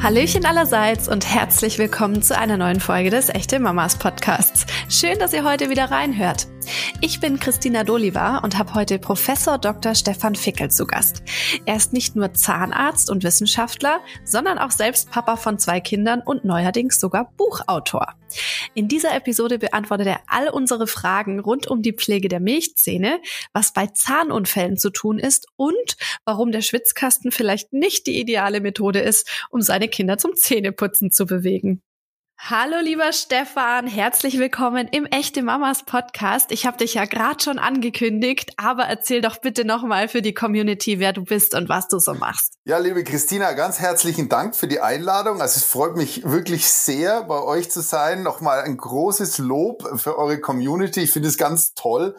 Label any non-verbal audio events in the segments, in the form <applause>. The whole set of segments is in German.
Hallöchen allerseits und herzlich willkommen zu einer neuen Folge des Echte Mamas Podcasts. Schön, dass ihr heute wieder reinhört. Ich bin Christina Doliva und habe heute Professor Dr. Stefan Fickel zu Gast. Er ist nicht nur Zahnarzt und Wissenschaftler, sondern auch selbst Papa von zwei Kindern und neuerdings sogar Buchautor. In dieser Episode beantwortet er all unsere Fragen rund um die Pflege der Milchzähne, was bei Zahnunfällen zu tun ist und warum der Schwitzkasten vielleicht nicht die ideale Methode ist, um seine Kinder zum Zähneputzen zu bewegen. Hallo lieber Stefan, herzlich willkommen im Echte Mamas Podcast. Ich habe dich ja gerade schon angekündigt, aber erzähl doch bitte nochmal für die Community, wer du bist und was du so machst. Ja, liebe Christina, ganz herzlichen Dank für die Einladung. Also es freut mich wirklich sehr, bei euch zu sein. Nochmal ein großes Lob für eure Community. Ich finde es ganz toll.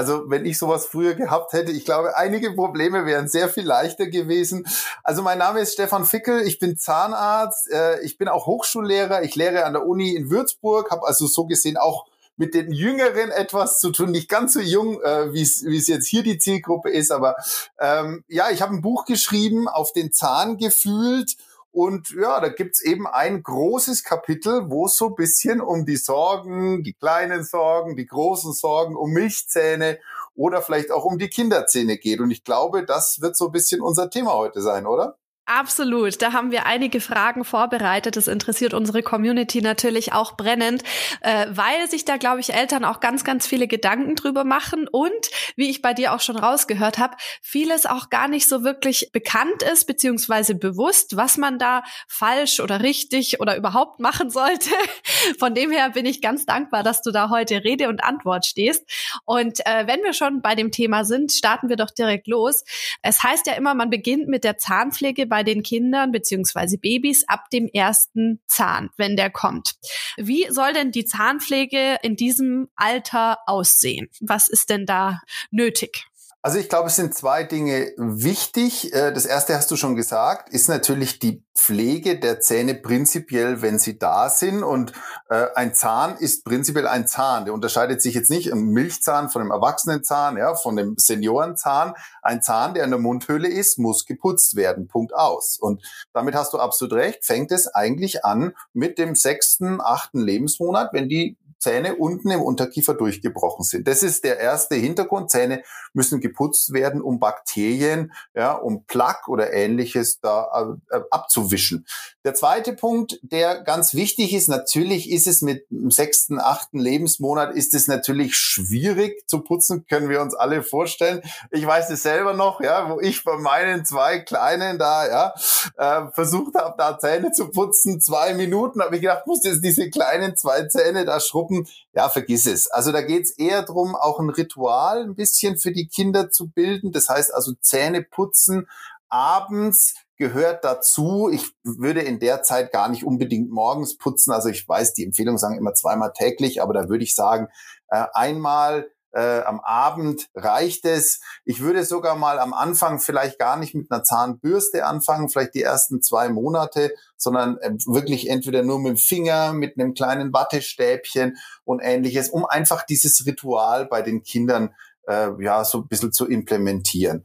Also wenn ich sowas früher gehabt hätte, ich glaube, einige Probleme wären sehr viel leichter gewesen. Also mein Name ist Stefan Fickel, ich bin Zahnarzt, äh, ich bin auch Hochschullehrer, ich lehre an der Uni in Würzburg, habe also so gesehen auch mit den Jüngeren etwas zu tun, nicht ganz so jung, äh, wie es jetzt hier die Zielgruppe ist, aber ähm, ja, ich habe ein Buch geschrieben, auf den Zahn gefühlt. Und ja, da gibt's eben ein großes Kapitel, wo es so bisschen um die Sorgen, die kleinen Sorgen, die großen Sorgen, um Milchzähne oder vielleicht auch um die Kinderzähne geht. Und ich glaube, das wird so ein bisschen unser Thema heute sein, oder? Absolut. Da haben wir einige Fragen vorbereitet. Das interessiert unsere Community natürlich auch brennend, äh, weil sich da, glaube ich, Eltern auch ganz, ganz viele Gedanken drüber machen und, wie ich bei dir auch schon rausgehört habe, vieles auch gar nicht so wirklich bekannt ist, beziehungsweise bewusst, was man da falsch oder richtig oder überhaupt machen sollte. <laughs> Von dem her bin ich ganz dankbar, dass du da heute Rede und Antwort stehst. Und äh, wenn wir schon bei dem Thema sind, starten wir doch direkt los. Es heißt ja immer, man beginnt mit der Zahnpflege bei bei den Kindern beziehungsweise Babys ab dem ersten Zahn, wenn der kommt. Wie soll denn die Zahnpflege in diesem Alter aussehen? Was ist denn da nötig? Also ich glaube, es sind zwei Dinge wichtig. Äh, das erste hast du schon gesagt, ist natürlich die Pflege der Zähne prinzipiell, wenn sie da sind. Und äh, ein Zahn ist prinzipiell ein Zahn. Der unterscheidet sich jetzt nicht im Milchzahn von dem Erwachsenenzahn, ja, von dem Seniorenzahn. Ein Zahn, der in der Mundhöhle ist, muss geputzt werden. Punkt aus. Und damit hast du absolut recht. Fängt es eigentlich an mit dem sechsten, achten Lebensmonat, wenn die Zähne unten im Unterkiefer durchgebrochen sind. Das ist der erste Hintergrund. Zähne müssen geputzt werden, um Bakterien, ja, um Plaque oder ähnliches da äh, abzuwischen. Der zweite Punkt, der ganz wichtig ist, natürlich ist es mit dem sechsten, achten Lebensmonat ist es natürlich schwierig zu putzen, können wir uns alle vorstellen. Ich weiß es selber noch, ja, wo ich bei meinen zwei Kleinen da, ja, äh, versucht habe, da Zähne zu putzen, zwei Minuten, habe ich gedacht, muss jetzt diese kleinen zwei Zähne da schrubben ja, vergiss es. Also da geht's eher drum, auch ein Ritual ein bisschen für die Kinder zu bilden. Das heißt also Zähne putzen abends gehört dazu. Ich würde in der Zeit gar nicht unbedingt morgens putzen. Also ich weiß, die Empfehlungen sagen immer zweimal täglich, aber da würde ich sagen, äh, einmal äh, am Abend reicht es. Ich würde sogar mal am Anfang vielleicht gar nicht mit einer Zahnbürste anfangen, vielleicht die ersten zwei Monate, sondern äh, wirklich entweder nur mit dem Finger, mit einem kleinen Wattestäbchen und ähnliches, um einfach dieses Ritual bei den Kindern äh, ja so ein bisschen zu implementieren.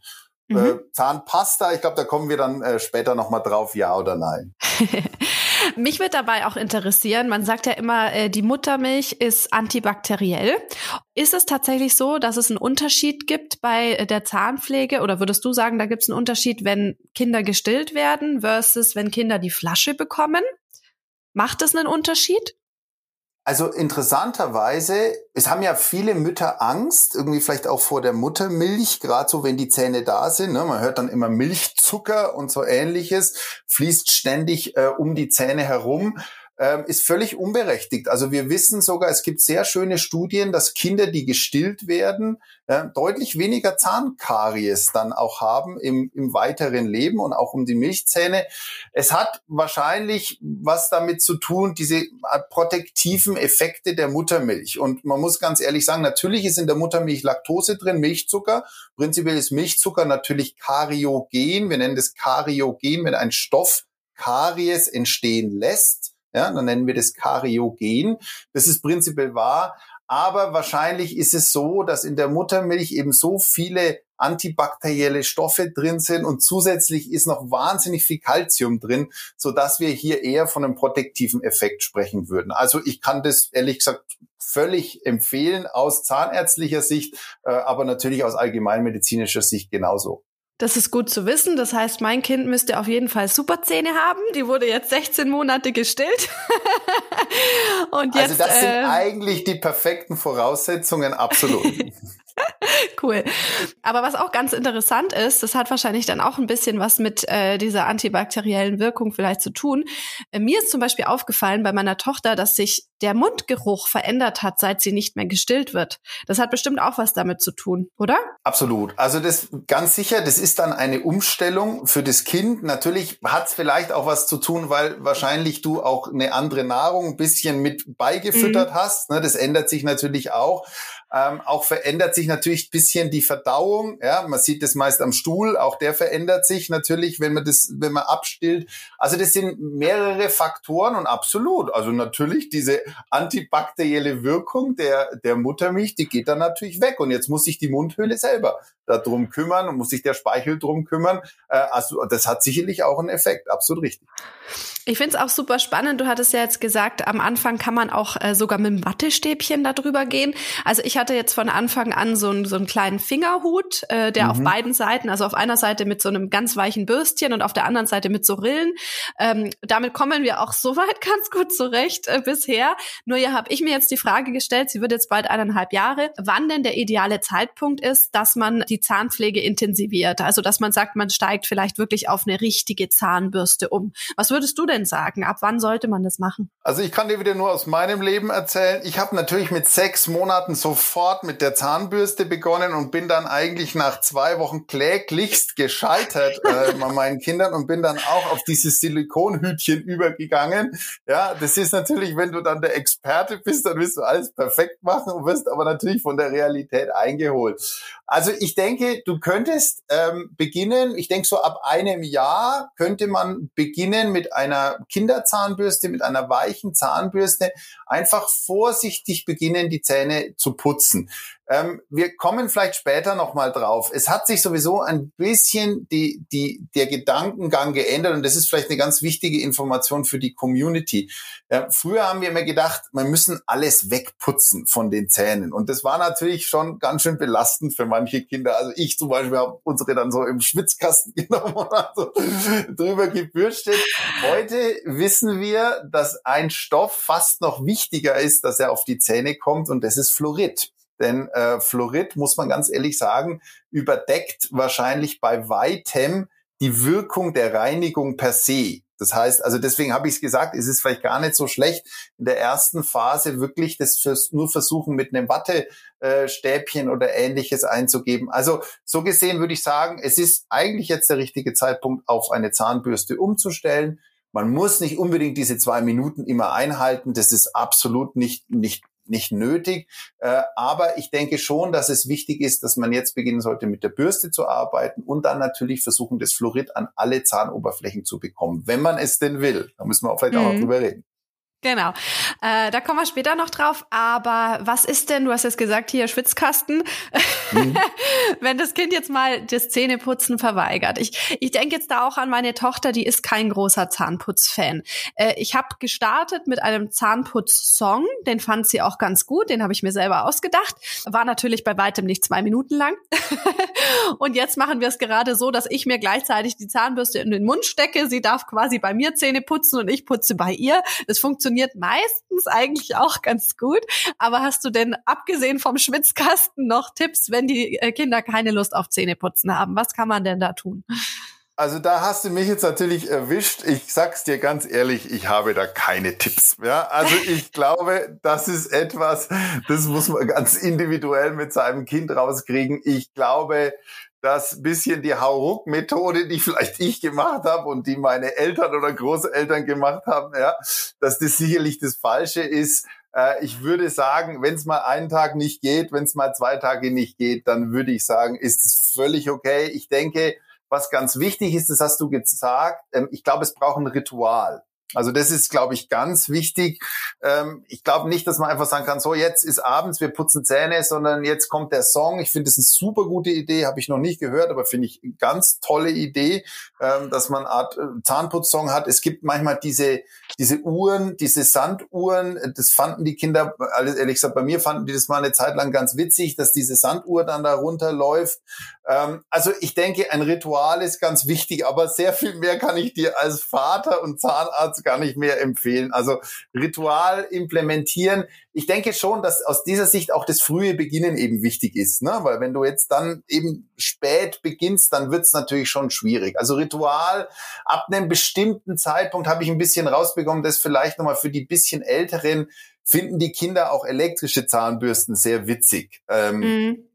Äh, mhm. Äh, Zahnpasta, ich glaube, da kommen wir dann äh, später nochmal drauf, ja oder nein. <laughs> Mich wird dabei auch interessieren, man sagt ja immer, äh, die Muttermilch ist antibakteriell. Ist es tatsächlich so, dass es einen Unterschied gibt bei äh, der Zahnpflege oder würdest du sagen, da gibt es einen Unterschied, wenn Kinder gestillt werden versus wenn Kinder die Flasche bekommen? Macht es einen Unterschied? Also interessanterweise, es haben ja viele Mütter Angst, irgendwie vielleicht auch vor der Muttermilch, gerade so, wenn die Zähne da sind. Ne? Man hört dann immer Milchzucker und so ähnliches, fließt ständig äh, um die Zähne herum ähm, ist völlig unberechtigt. Also wir wissen sogar, es gibt sehr schöne Studien, dass Kinder, die gestillt werden, äh, deutlich weniger Zahnkaries dann auch haben im, im weiteren Leben und auch um die Milchzähne. Es hat wahrscheinlich was damit zu tun, diese protektiven Effekte der Muttermilch. Und man muss ganz ehrlich sagen, natürlich ist in der Muttermilch Laktose drin, Milchzucker. Prinzipiell ist Milchzucker natürlich kariogen. Wir nennen das kariogen, wenn ein Stoff Karies entstehen lässt. Ja, dann nennen wir das Kariogen. Das ist prinzipiell wahr. Aber wahrscheinlich ist es so, dass in der Muttermilch eben so viele antibakterielle Stoffe drin sind und zusätzlich ist noch wahnsinnig viel Kalzium drin, so dass wir hier eher von einem protektiven Effekt sprechen würden. Also ich kann das ehrlich gesagt völlig empfehlen aus zahnärztlicher Sicht, äh, aber natürlich aus allgemeinmedizinischer Sicht genauso. Das ist gut zu wissen. Das heißt, mein Kind müsste auf jeden Fall Superzähne haben. Die wurde jetzt 16 Monate gestillt. <laughs> Und also jetzt, also das sind äh, eigentlich die perfekten Voraussetzungen, absolut. <laughs> <laughs> cool. Aber was auch ganz interessant ist, das hat wahrscheinlich dann auch ein bisschen was mit äh, dieser antibakteriellen Wirkung vielleicht zu tun. Äh, mir ist zum Beispiel aufgefallen bei meiner Tochter, dass sich der Mundgeruch verändert hat, seit sie nicht mehr gestillt wird. Das hat bestimmt auch was damit zu tun, oder? Absolut. Also das ganz sicher, das ist dann eine Umstellung für das Kind. Natürlich hat es vielleicht auch was zu tun, weil wahrscheinlich du auch eine andere Nahrung ein bisschen mit beigefüttert mhm. hast. Ne, das ändert sich natürlich auch. Ähm, auch verändert sich natürlich bisschen die Verdauung. Ja, man sieht das meist am Stuhl. Auch der verändert sich natürlich, wenn man das, wenn man abstillt. Also das sind mehrere Faktoren und absolut. Also natürlich diese antibakterielle Wirkung der, der Muttermilch, die geht dann natürlich weg. Und jetzt muss sich die Mundhöhle selber darum kümmern und muss sich der Speichel drum kümmern. Äh, also das hat sicherlich auch einen Effekt. Absolut richtig. Ich finde es auch super spannend. Du hattest ja jetzt gesagt, am Anfang kann man auch äh, sogar mit dem Wattestäbchen darüber gehen. Also ich hatte jetzt von Anfang an so, ein, so einen kleinen Fingerhut, äh, der mhm. auf beiden Seiten, also auf einer Seite mit so einem ganz weichen Bürstchen und auf der anderen Seite mit so Rillen. Ähm, damit kommen wir auch <laughs> soweit ganz gut zurecht äh, bisher. Nur ja, habe ich mir jetzt die Frage gestellt, sie wird jetzt bald eineinhalb Jahre, wann denn der ideale Zeitpunkt ist, dass man die Zahnpflege intensiviert. Also dass man sagt, man steigt vielleicht wirklich auf eine richtige Zahnbürste um. Was würdest du denn sagen? Ab wann sollte man das machen? Also ich kann dir wieder nur aus meinem Leben erzählen. Ich habe natürlich mit sechs Monaten sofort mit der Zahnbürste begonnen und bin dann eigentlich nach zwei Wochen kläglichst gescheitert äh, <laughs> bei meinen Kindern und bin dann auch auf dieses Silikonhütchen übergegangen. Ja, das ist natürlich, wenn du dann der Experte bist, dann wirst du alles perfekt machen und wirst aber natürlich von der Realität eingeholt. Also ich denke, du könntest ähm, beginnen, ich denke so ab einem Jahr könnte man beginnen mit einer Kinderzahnbürste, mit einer weichen Zahnbürste, einfach vorsichtig beginnen, die Zähne zu putzen. Ähm, wir kommen vielleicht später nochmal drauf. Es hat sich sowieso ein bisschen die, die, der Gedankengang geändert und das ist vielleicht eine ganz wichtige Information für die Community. Ja, früher haben wir immer gedacht, man müssen alles wegputzen von den Zähnen und das war natürlich schon ganz schön belastend für manche Kinder. Also ich zum Beispiel habe unsere dann so im Schwitzkasten <laughs> genommen und also drüber gebürstet. Heute wissen wir, dass ein Stoff fast noch wichtiger ist, dass er auf die Zähne kommt und das ist Fluorid. Denn äh, Fluorid, muss man ganz ehrlich sagen, überdeckt wahrscheinlich bei weitem die Wirkung der Reinigung per se. Das heißt, also deswegen habe ich es gesagt, es ist vielleicht gar nicht so schlecht, in der ersten Phase wirklich das fürs, nur versuchen, mit einem Wattestäbchen oder ähnliches einzugeben. Also so gesehen würde ich sagen, es ist eigentlich jetzt der richtige Zeitpunkt, auf eine Zahnbürste umzustellen. Man muss nicht unbedingt diese zwei Minuten immer einhalten. Das ist absolut nicht, nicht nicht nötig. Äh, aber ich denke schon, dass es wichtig ist, dass man jetzt beginnen sollte, mit der Bürste zu arbeiten und dann natürlich versuchen, das Fluorid an alle Zahnoberflächen zu bekommen, wenn man es denn will. Da müssen wir auch vielleicht mhm. auch noch mhm. drüber reden. Genau. Äh, da kommen wir später noch drauf. Aber was ist denn, du hast jetzt gesagt, hier Schwitzkasten, mhm. <laughs> wenn das Kind jetzt mal das Zähneputzen verweigert. Ich, ich denke jetzt da auch an meine Tochter, die ist kein großer Zahnputzfan. Äh, ich habe gestartet mit einem Zahnputz-Song, den fand sie auch ganz gut, den habe ich mir selber ausgedacht. War natürlich bei weitem nicht zwei Minuten lang. <laughs> und jetzt machen wir es gerade so, dass ich mir gleichzeitig die Zahnbürste in den Mund stecke. Sie darf quasi bei mir Zähne putzen und ich putze bei ihr. Das funktioniert funktioniert meistens eigentlich auch ganz gut. Aber hast du denn abgesehen vom Schwitzkasten noch Tipps, wenn die äh, Kinder keine Lust auf Zähneputzen haben? Was kann man denn da tun? Also da hast du mich jetzt natürlich erwischt. Ich sag's dir ganz ehrlich, ich habe da keine Tipps. Ja, also ich <laughs> glaube, das ist etwas, das muss man ganz individuell mit seinem Kind rauskriegen. Ich glaube, dass bisschen die Hauruck-Methode, die vielleicht ich gemacht habe und die meine Eltern oder Großeltern gemacht haben, ja, dass das sicherlich das Falsche ist. Äh, ich würde sagen, wenn es mal einen Tag nicht geht, wenn es mal zwei Tage nicht geht, dann würde ich sagen, ist es völlig okay. Ich denke, was ganz wichtig ist, das hast du gesagt, ähm, ich glaube, es braucht ein Ritual. Also das ist, glaube ich, ganz wichtig. Ähm, ich glaube nicht, dass man einfach sagen kann, so jetzt ist abends, wir putzen Zähne, sondern jetzt kommt der Song. Ich finde das eine super gute Idee, habe ich noch nicht gehört, aber finde ich eine ganz tolle Idee, ähm, dass man eine Art äh, Zahnputzsong hat. Es gibt manchmal diese, diese Uhren, diese Sanduhren, das fanden die Kinder, alles ehrlich gesagt, bei mir fanden die das mal eine Zeit lang ganz witzig, dass diese Sanduhr dann da runterläuft. Ähm, also ich denke, ein Ritual ist ganz wichtig, aber sehr viel mehr kann ich dir als Vater und Zahnarzt gar nicht mehr empfehlen. Also Ritual implementieren. Ich denke schon, dass aus dieser Sicht auch das frühe Beginnen eben wichtig ist, ne? weil wenn du jetzt dann eben spät beginnst, dann wird es natürlich schon schwierig. Also Ritual ab einem bestimmten Zeitpunkt habe ich ein bisschen rausbekommen, das vielleicht nochmal für die bisschen älteren finden die Kinder auch elektrische Zahnbürsten sehr witzig. Ähm, mhm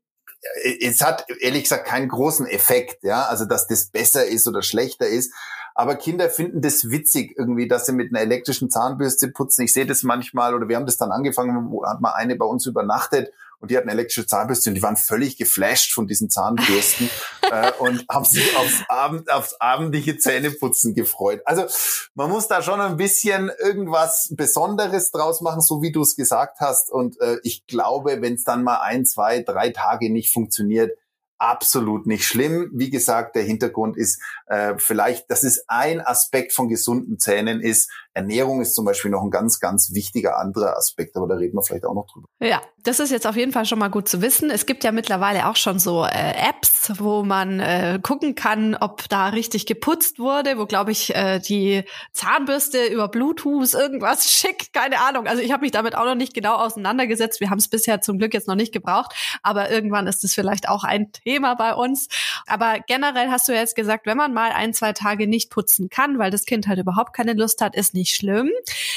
es hat ehrlich gesagt keinen großen Effekt, ja, also dass das besser ist oder schlechter ist. Aber Kinder finden das witzig irgendwie, dass sie mit einer elektrischen Zahnbürste putzen. Ich sehe das manchmal oder wir haben das dann angefangen, wo hat mal eine bei uns übernachtet und die hatten elektrische Zahnbürste und die waren völlig geflasht von diesen Zahnbürsten <laughs> äh, und haben sich aufs, Abend, aufs abendliche Zähneputzen gefreut. Also man muss da schon ein bisschen irgendwas Besonderes draus machen, so wie du es gesagt hast. Und äh, ich glaube, wenn es dann mal ein, zwei, drei Tage nicht funktioniert, absolut nicht schlimm. Wie gesagt, der Hintergrund ist äh, vielleicht, dass es ein Aspekt von gesunden Zähnen ist. Ernährung ist zum Beispiel noch ein ganz, ganz wichtiger anderer Aspekt, aber da reden wir vielleicht auch noch drüber. Ja, das ist jetzt auf jeden Fall schon mal gut zu wissen. Es gibt ja mittlerweile auch schon so äh, Apps, wo man äh, gucken kann, ob da richtig geputzt wurde, wo, glaube ich, äh, die Zahnbürste über Bluetooth irgendwas <laughs> schickt, keine Ahnung. Also ich habe mich damit auch noch nicht genau auseinandergesetzt. Wir haben es bisher zum Glück jetzt noch nicht gebraucht, aber irgendwann ist es vielleicht auch ein Thema bei uns. Aber generell hast du jetzt gesagt, wenn man mal ein, zwei Tage nicht putzen kann, weil das Kind halt überhaupt keine Lust hat, ist nicht schlimm.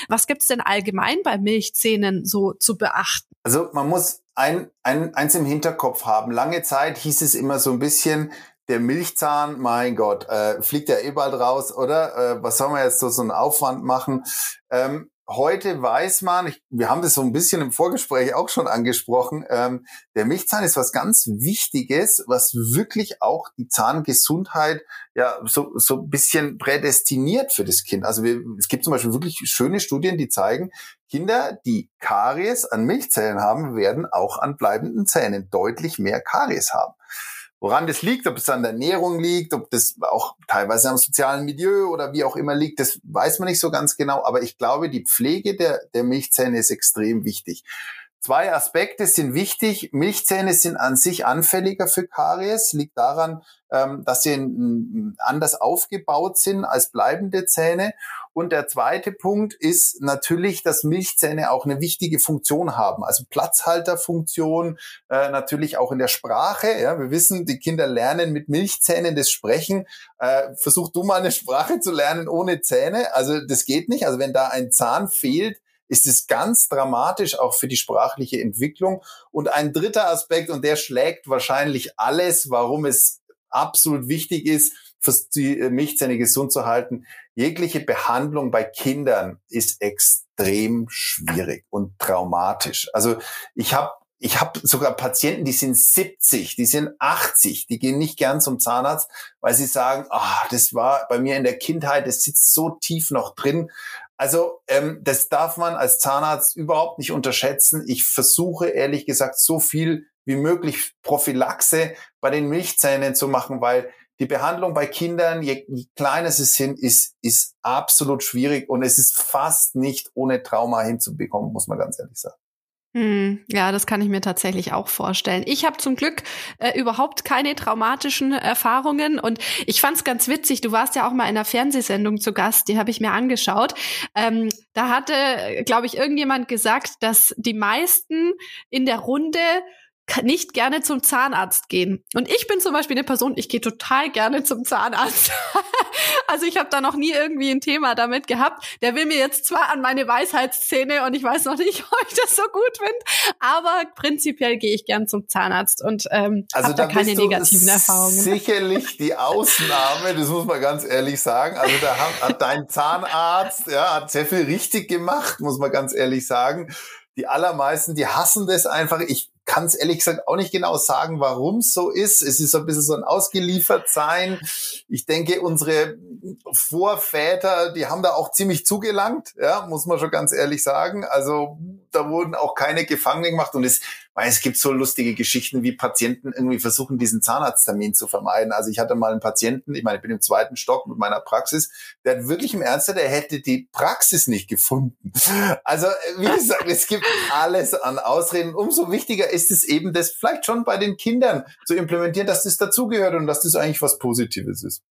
Was gibt's denn allgemein bei Milchzähnen so zu beachten? Also man muss ein, ein, eins im Hinterkopf haben. Lange Zeit hieß es immer so ein bisschen, der Milchzahn, mein Gott, äh, fliegt ja eh bald raus, oder? Äh, was soll man jetzt so, so einen Aufwand machen? Ähm, heute weiß man, ich, wir haben das so ein bisschen im Vorgespräch auch schon angesprochen, ähm, der Milchzahn ist was ganz Wichtiges, was wirklich auch die Zahngesundheit ja so, so ein bisschen prädestiniert für das Kind. Also wir, es gibt zum Beispiel wirklich schöne Studien, die zeigen, Kinder, die Karies an Milchzellen haben, werden auch an bleibenden Zähnen deutlich mehr Karies haben. Woran das liegt, ob es an der Ernährung liegt, ob das auch teilweise am sozialen Milieu oder wie auch immer liegt, das weiß man nicht so ganz genau. Aber ich glaube, die Pflege der, der Milchzähne ist extrem wichtig. Zwei Aspekte sind wichtig. Milchzähne sind an sich anfälliger für Karies, liegt daran, ähm, dass sie anders aufgebaut sind als bleibende Zähne. Und der zweite Punkt ist natürlich, dass Milchzähne auch eine wichtige Funktion haben, also Platzhalterfunktion, äh, natürlich auch in der Sprache. Ja, wir wissen, die Kinder lernen mit Milchzähnen das Sprechen. Äh, versuch du mal eine Sprache zu lernen ohne Zähne. Also das geht nicht. Also wenn da ein Zahn fehlt, ist es ganz dramatisch auch für die sprachliche Entwicklung. Und ein dritter Aspekt, und der schlägt wahrscheinlich alles, warum es absolut wichtig ist, die äh, Milchzähne gesund zu halten. Jegliche Behandlung bei Kindern ist extrem schwierig und traumatisch. Also ich habe ich habe sogar Patienten, die sind 70, die sind 80, die gehen nicht gern zum Zahnarzt, weil sie sagen, ah, das war bei mir in der Kindheit, das sitzt so tief noch drin. Also ähm, das darf man als Zahnarzt überhaupt nicht unterschätzen. Ich versuche ehrlich gesagt so viel wie möglich Prophylaxe bei den Milchzähnen zu machen, weil die Behandlung bei Kindern, je, kleiner sie sind, ist, ist absolut schwierig und es ist fast nicht ohne Trauma hinzubekommen, muss man ganz ehrlich sagen. Hm, ja, das kann ich mir tatsächlich auch vorstellen. Ich habe zum Glück äh, überhaupt keine traumatischen Erfahrungen und ich fand es ganz witzig. Du warst ja auch mal in einer Fernsehsendung zu Gast, die habe ich mir angeschaut. Ähm, da hatte, glaube ich, irgendjemand gesagt, dass die meisten in der Runde nicht gerne zum Zahnarzt gehen. Und ich bin zum Beispiel eine Person, ich gehe total gerne zum Zahnarzt. <laughs> also ich habe da noch nie irgendwie ein Thema damit gehabt. Der will mir jetzt zwar an meine Weisheitszähne und ich weiß noch nicht, <laughs> ob ich das so gut finde, aber prinzipiell gehe ich gern zum Zahnarzt und ähm, also habe da, da keine negativen Erfahrungen. <laughs> Sicherlich die Ausnahme, das muss man ganz ehrlich sagen. Also da hat, hat dein Zahnarzt ja hat sehr viel richtig gemacht, muss man ganz ehrlich sagen die allermeisten, die hassen das einfach. Ich kann es ehrlich gesagt auch nicht genau sagen, warum es so ist. Es ist so ein bisschen so ein Ausgeliefertsein. Ich denke, unsere Vorväter, die haben da auch ziemlich zugelangt, ja, muss man schon ganz ehrlich sagen. Also da wurden auch keine Gefangenen gemacht und es weil es gibt so lustige Geschichten, wie Patienten irgendwie versuchen, diesen Zahnarzttermin zu vermeiden. Also ich hatte mal einen Patienten, ich meine, ich bin im zweiten Stock mit meiner Praxis, der hat wirklich im Ernst, der hätte die Praxis nicht gefunden. Also wie gesagt, es gibt alles an Ausreden. Umso wichtiger ist es eben, das vielleicht schon bei den Kindern zu implementieren, dass das dazugehört und dass das eigentlich was Positives ist.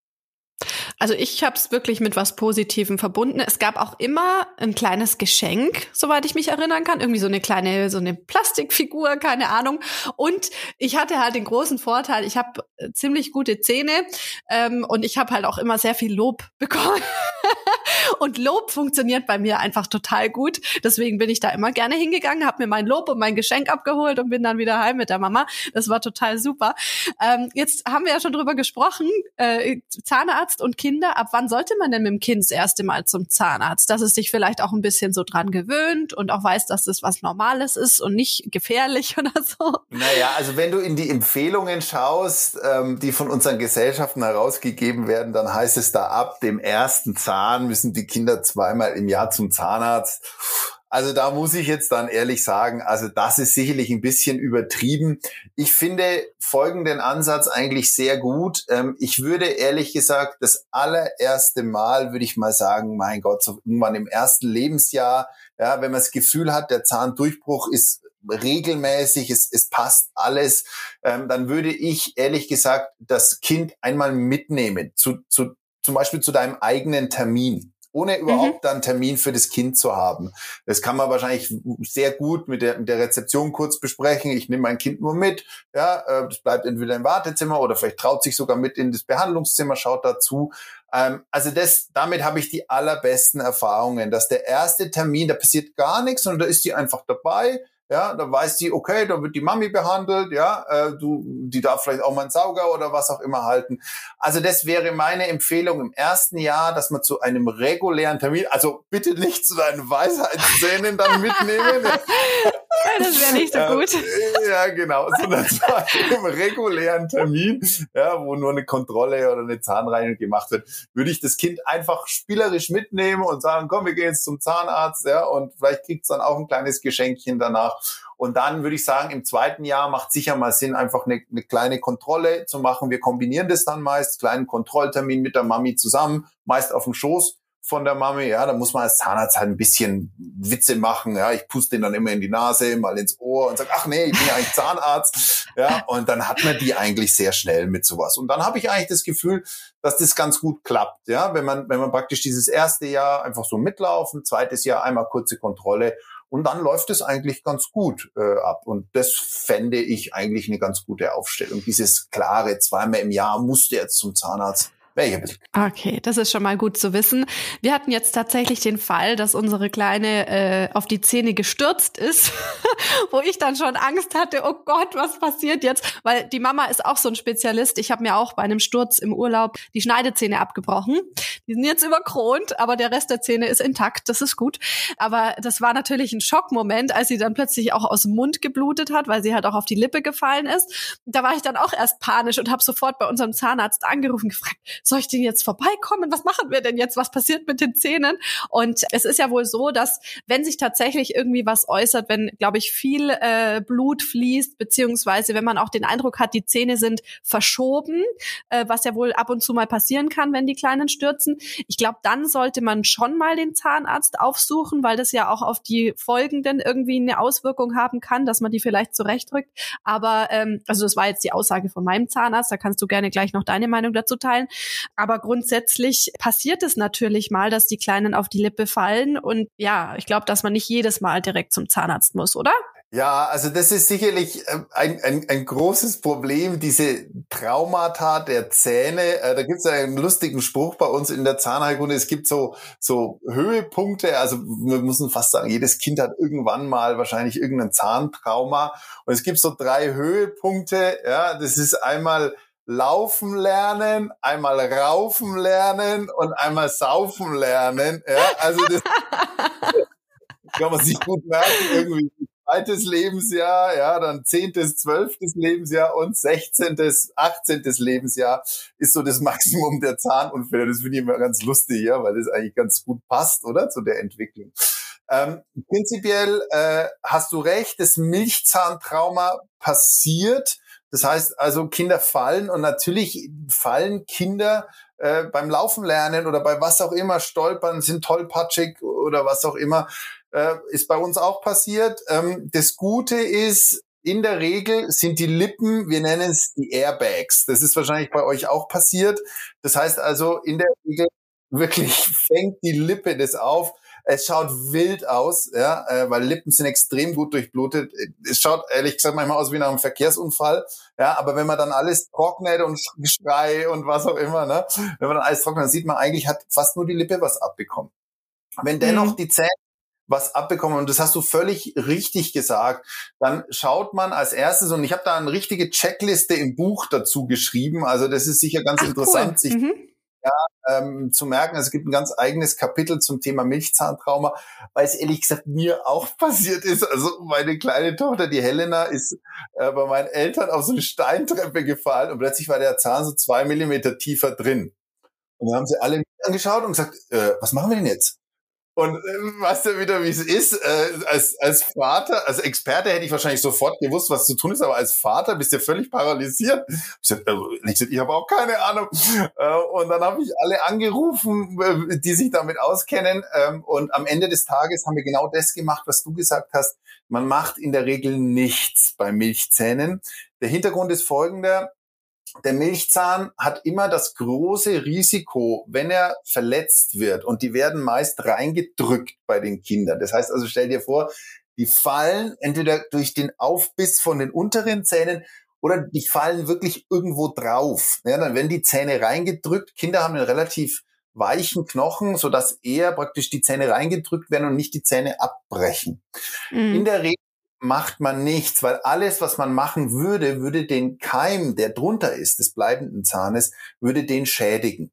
Also ich habe es wirklich mit was Positivem verbunden. Es gab auch immer ein kleines Geschenk, soweit ich mich erinnern kann. Irgendwie so eine kleine, so eine Plastikfigur, keine Ahnung. Und ich hatte halt den großen Vorteil, ich habe äh, ziemlich gute Zähne ähm, und ich habe halt auch immer sehr viel Lob <laughs> bekommen. und Lob funktioniert bei mir einfach total gut. Deswegen bin ich da immer gerne hingegangen, habe mir mein Lob und mein Geschenk abgeholt und bin dann wieder heim mit der Mama. Das war total super. Ähm, jetzt haben wir ja schon drüber gesprochen, äh, Zahnarzt und Kind Kinder, ab wann sollte man denn mit dem Kind das erste Mal zum Zahnarzt? Dass es sich vielleicht auch ein bisschen so dran gewöhnt und auch weiß, dass es was Normales ist und nicht gefährlich <laughs> oder so. Naja, also wenn du in die Empfehlungen schaust, ähm, die von unseren Gesellschaften herausgegeben werden, dann heißt es da ab dem ersten Zahn müssen die Kinder zweimal im Jahr zum Zahnarzt. Also da muss ich jetzt dann ehrlich sagen, also das ist sicherlich ein bisschen übertrieben. Ich finde folgenden Ansatz eigentlich sehr gut. Ähm, ich würde ehrlich gesagt das allererste Mal, würde ich mal sagen, mein Gott, so irgendwann im ersten Lebensjahr, ja, wenn man das Gefühl hat, der Zahndurchbruch ist regelmäßig, es, es passt alles, ähm, dann würde ich ehrlich gesagt das Kind einmal mitnehmen, zu, zu, zum Beispiel zu deinem eigenen Termin ohne überhaupt mhm. dann Termin für das Kind zu haben. Das kann man wahrscheinlich sehr gut mit der, mit der Rezeption kurz besprechen. Ich nehme mein Kind nur mit, ja, äh, das bleibt entweder im Wartezimmer oder vielleicht traut sich sogar mit in das Behandlungszimmer, schaut dazu. Ähm, also das, damit habe ich die allerbesten Erfahrungen, dass der erste Termin, da passiert gar nichts, sondern da ist die einfach dabei ja, da weiß die, okay, da wird die Mami behandelt, ja, äh, du, die darf vielleicht auch mal einen Sauger oder was auch immer halten. Also das wäre meine Empfehlung im ersten Jahr, dass man zu einem regulären Termin, also bitte nicht zu deinen Weisheitszähnen dann mitnehmen. <laughs> das wäre nicht so gut. Ja, genau, sondern zu einem regulären Termin, ja, wo nur eine Kontrolle oder eine Zahnreinigung gemacht wird, würde ich das Kind einfach spielerisch mitnehmen und sagen, komm, wir gehen jetzt zum Zahnarzt, ja, und vielleicht kriegt es dann auch ein kleines Geschenkchen danach. Und dann würde ich sagen, im zweiten Jahr macht sicher mal Sinn, einfach eine, eine kleine Kontrolle zu machen. Wir kombinieren das dann meist, kleinen Kontrolltermin mit der Mami zusammen, meist auf dem Schoß von der Mami, ja, da muss man als Zahnarzt halt ein bisschen Witze machen, ja, ich puste den dann immer in die Nase, mal ins Ohr und sag, ach nee, ich bin ja eigentlich Zahnarzt, ja, und dann hat man die eigentlich sehr schnell mit sowas. Und dann habe ich eigentlich das Gefühl, dass das ganz gut klappt, ja, wenn man, wenn man praktisch dieses erste Jahr einfach so mitlaufen, zweites Jahr einmal kurze Kontrolle und dann läuft es eigentlich ganz gut äh, ab. Und das fände ich eigentlich eine ganz gute Aufstellung. Dieses klare, zweimal im Jahr musste jetzt zum Zahnarzt Okay, das ist schon mal gut zu wissen. Wir hatten jetzt tatsächlich den Fall, dass unsere Kleine äh, auf die Zähne gestürzt ist, <laughs> wo ich dann schon Angst hatte, oh Gott, was passiert jetzt? Weil die Mama ist auch so ein Spezialist. Ich habe mir auch bei einem Sturz im Urlaub die Schneidezähne abgebrochen. Die sind jetzt überkront, aber der Rest der Zähne ist intakt. Das ist gut. Aber das war natürlich ein Schockmoment, als sie dann plötzlich auch aus dem Mund geblutet hat, weil sie halt auch auf die Lippe gefallen ist. Da war ich dann auch erst panisch und habe sofort bei unserem Zahnarzt angerufen, gefragt, soll ich denn jetzt vorbeikommen? Was machen wir denn jetzt? Was passiert mit den Zähnen? Und es ist ja wohl so, dass wenn sich tatsächlich irgendwie was äußert, wenn, glaube ich, viel äh, Blut fließt, beziehungsweise wenn man auch den Eindruck hat, die Zähne sind verschoben, äh, was ja wohl ab und zu mal passieren kann, wenn die Kleinen stürzen. Ich glaube, dann sollte man schon mal den Zahnarzt aufsuchen, weil das ja auch auf die Folgenden irgendwie eine Auswirkung haben kann, dass man die vielleicht zurechtrückt. Aber ähm, also das war jetzt die Aussage von meinem Zahnarzt, da kannst du gerne gleich noch deine Meinung dazu teilen. Aber grundsätzlich passiert es natürlich mal, dass die Kleinen auf die Lippe fallen. Und ja, ich glaube, dass man nicht jedes Mal direkt zum Zahnarzt muss, oder? Ja, also das ist sicherlich ähm, ein, ein, ein großes Problem, diese Traumata der Zähne. Äh, da gibt es einen lustigen Spruch bei uns in der Zahnheilkunde. Es gibt so, so Höhepunkte, also wir müssen fast sagen, jedes Kind hat irgendwann mal wahrscheinlich irgendein Zahntrauma. Und es gibt so drei Höhepunkte. Ja, das ist einmal laufen lernen, einmal raufen lernen und einmal saufen lernen. Ja, also das <laughs> kann man sich gut merken irgendwie zweites Lebensjahr, ja, dann zehntes, zwölftes Lebensjahr und sechzehntes, achtzehntes Lebensjahr ist so das Maximum der Zahnunfälle. Das finde ich immer ganz lustig, ja, weil das eigentlich ganz gut passt, oder, zu der Entwicklung. Ähm, prinzipiell äh, hast du recht, das Milchzahntrauma passiert. Das heißt also, Kinder fallen und natürlich fallen Kinder äh, beim Laufen lernen oder bei was auch immer, stolpern, sind tollpatschig oder was auch immer, äh, ist bei uns auch passiert. Ähm, das Gute ist, in der Regel sind die Lippen, wir nennen es die Airbags. Das ist wahrscheinlich bei euch auch passiert. Das heißt also, in der Regel wirklich <laughs> fängt die Lippe das auf. Es schaut wild aus, ja, äh, weil Lippen sind extrem gut durchblutet. Es schaut ehrlich gesagt manchmal aus wie nach einem Verkehrsunfall, ja, aber wenn man dann alles trocknet und Schrei und was auch immer, ne, wenn man dann alles trocknet, dann sieht man eigentlich hat fast nur die Lippe was abbekommen. Wenn dennoch mhm. die Zähne was abbekommen und das hast du völlig richtig gesagt, dann schaut man als erstes und ich habe da eine richtige Checkliste im Buch dazu geschrieben, also das ist sicher ganz Ach, interessant, cool. sich mhm ja, ähm, zu merken. Also es gibt ein ganz eigenes Kapitel zum Thema Milchzahntrauma, weil es ehrlich gesagt mir auch <laughs> passiert ist. Also meine kleine Tochter, die Helena, ist äh, bei meinen Eltern auf so eine Steintreppe gefallen und plötzlich war der Zahn so zwei Millimeter tiefer drin. Und dann haben sie alle angeschaut und gesagt, äh, was machen wir denn jetzt? Und äh, weißt du wieder, wie es ist, äh, als, als Vater, als Experte hätte ich wahrscheinlich sofort gewusst, was zu tun ist, aber als Vater bist du völlig paralysiert. Ich, sag, sag, ich habe auch keine Ahnung. Äh, und dann habe ich alle angerufen, äh, die sich damit auskennen. Ähm, und am Ende des Tages haben wir genau das gemacht, was du gesagt hast. Man macht in der Regel nichts bei Milchzähnen. Der Hintergrund ist folgender der Milchzahn hat immer das große Risiko, wenn er verletzt wird und die werden meist reingedrückt bei den Kindern. Das heißt also, stell dir vor, die fallen entweder durch den Aufbiss von den unteren Zähnen oder die fallen wirklich irgendwo drauf. Ja, dann werden die Zähne reingedrückt. Kinder haben einen relativ weichen Knochen, sodass eher praktisch die Zähne reingedrückt werden und nicht die Zähne abbrechen. Mhm. In der Regel macht man nichts, weil alles, was man machen würde, würde den Keim, der drunter ist, des bleibenden Zahnes, würde den schädigen.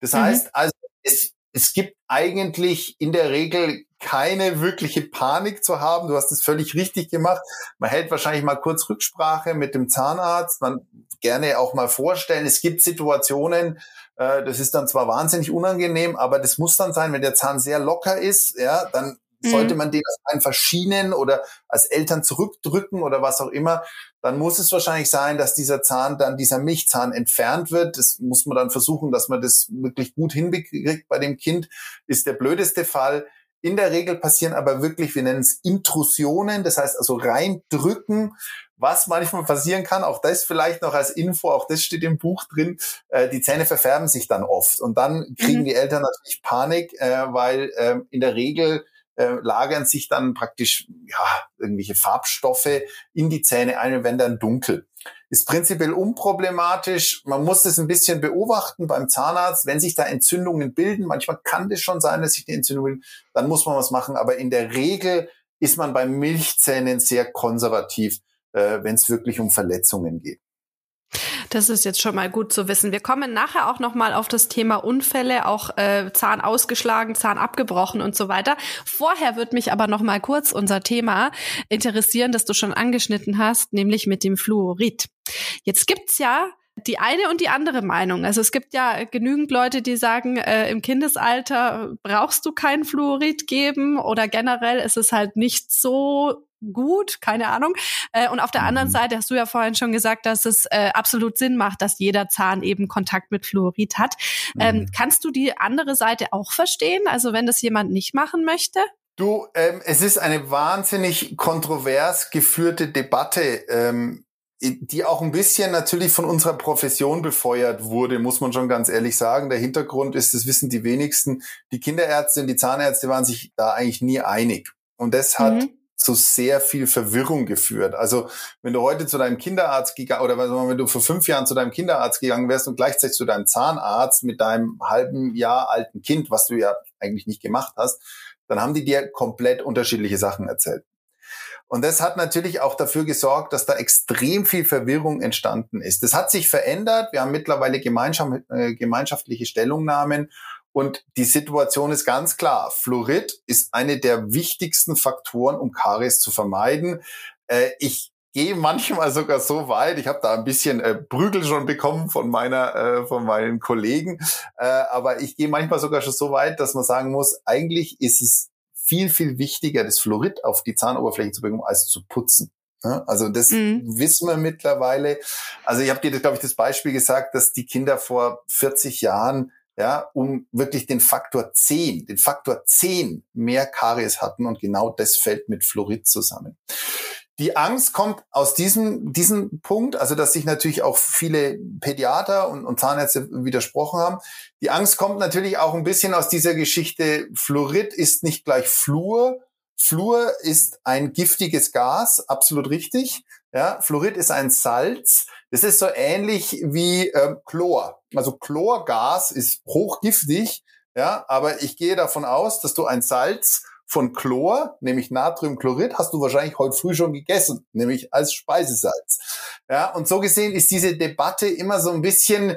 Das mhm. heißt also, es, es gibt eigentlich in der Regel keine wirkliche Panik zu haben. Du hast es völlig richtig gemacht. Man hält wahrscheinlich mal kurz Rücksprache mit dem Zahnarzt. Man gerne auch mal vorstellen. Es gibt Situationen, äh, das ist dann zwar wahnsinnig unangenehm, aber das muss dann sein, wenn der Zahn sehr locker ist, ja, dann sollte mhm. man den einfach schienen oder als Eltern zurückdrücken oder was auch immer, dann muss es wahrscheinlich sein, dass dieser Zahn dann, dieser Milchzahn entfernt wird. Das muss man dann versuchen, dass man das wirklich gut hinbekriegt bei dem Kind. Ist der blödeste Fall. In der Regel passieren aber wirklich, wir nennen es Intrusionen, das heißt also reindrücken, was manchmal passieren kann, auch das vielleicht noch als Info, auch das steht im Buch drin, äh, die Zähne verfärben sich dann oft und dann kriegen mhm. die Eltern natürlich Panik, äh, weil äh, in der Regel äh, lagern sich dann praktisch ja, irgendwelche Farbstoffe in die Zähne ein und werden dann dunkel. Ist prinzipiell unproblematisch. Man muss das ein bisschen beobachten beim Zahnarzt. Wenn sich da Entzündungen bilden, manchmal kann das schon sein, dass sich die Entzündungen bilden, dann muss man was machen. Aber in der Regel ist man bei Milchzähnen sehr konservativ, äh, wenn es wirklich um Verletzungen geht. Das ist jetzt schon mal gut zu wissen. Wir kommen nachher auch noch mal auf das Thema Unfälle, auch äh, Zahn ausgeschlagen, Zahn abgebrochen und so weiter. Vorher wird mich aber noch mal kurz unser Thema interessieren, das du schon angeschnitten hast, nämlich mit dem Fluorid. Jetzt gibt's ja die eine und die andere Meinung. Also es gibt ja genügend Leute, die sagen, äh, im Kindesalter brauchst du kein Fluorid geben oder generell ist es halt nicht so gut, keine Ahnung. Äh, und auf der anderen mhm. Seite hast du ja vorhin schon gesagt, dass es äh, absolut Sinn macht, dass jeder Zahn eben Kontakt mit Fluorid hat. Ähm, mhm. kannst du die andere Seite auch verstehen? Also wenn das jemand nicht machen möchte? Du, ähm, es ist eine wahnsinnig kontrovers geführte Debatte. Ähm, die auch ein bisschen natürlich von unserer Profession befeuert wurde, muss man schon ganz ehrlich sagen. Der Hintergrund ist, das wissen die wenigsten, die Kinderärzte und die Zahnärzte waren sich da eigentlich nie einig. Und das hat mhm zu sehr viel Verwirrung geführt. Also wenn du heute zu deinem Kinderarzt gegangen oder wenn du vor fünf Jahren zu deinem Kinderarzt gegangen wärst und gleichzeitig zu deinem Zahnarzt mit deinem halben Jahr alten Kind, was du ja eigentlich nicht gemacht hast, dann haben die dir komplett unterschiedliche Sachen erzählt. Und das hat natürlich auch dafür gesorgt, dass da extrem viel Verwirrung entstanden ist. Das hat sich verändert. Wir haben mittlerweile äh, gemeinschaftliche Stellungnahmen Und die Situation ist ganz klar. Fluorid ist eine der wichtigsten Faktoren, um Karies zu vermeiden. Äh, ich gehe manchmal sogar so weit, ich habe da ein bisschen äh, Prügel schon bekommen von meiner, äh, von meinen Kollegen, äh, aber ich gehe manchmal sogar schon so weit, dass man sagen muss, eigentlich ist es viel, viel wichtiger, das Fluorid auf die Zahnoberfläche zu bekommen, als zu putzen. Ja, also das mhm. wissen wir mittlerweile. Also ich habe dir, glaube ich, das Beispiel gesagt, dass die Kinder vor 40 Jahren ja, um wirklich den Faktor 10, den Faktor 10 mehr Karies hatten und genau das fällt mit Fluorid zusammen. Die Angst kommt aus diesem, diesem Punkt, also dass sich natürlich auch viele Pädiater und, und Zahnärzte widersprochen haben. Die Angst kommt natürlich auch ein bisschen aus dieser Geschichte, Fluorid ist nicht gleich Fluor. Fluor ist ein giftiges Gas, absolut richtig. Ja, Fluorid ist ein Salz. Das ist so ähnlich wie ähm, Chlor. Also Chlorgas ist hochgiftig, ja, aber ich gehe davon aus, dass du ein Salz von Chlor, nämlich Natriumchlorid, hast du wahrscheinlich heute früh schon gegessen, nämlich als Speisesalz. Ja, und so gesehen ist diese Debatte immer so ein bisschen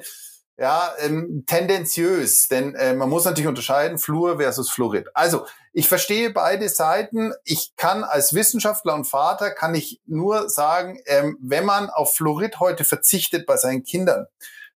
ja, ähm, tendenziös, denn äh, man muss natürlich unterscheiden, Fluor versus Fluorid. Also, ich verstehe beide Seiten. Ich kann als Wissenschaftler und Vater, kann ich nur sagen, ähm, wenn man auf Fluorid heute verzichtet bei seinen Kindern,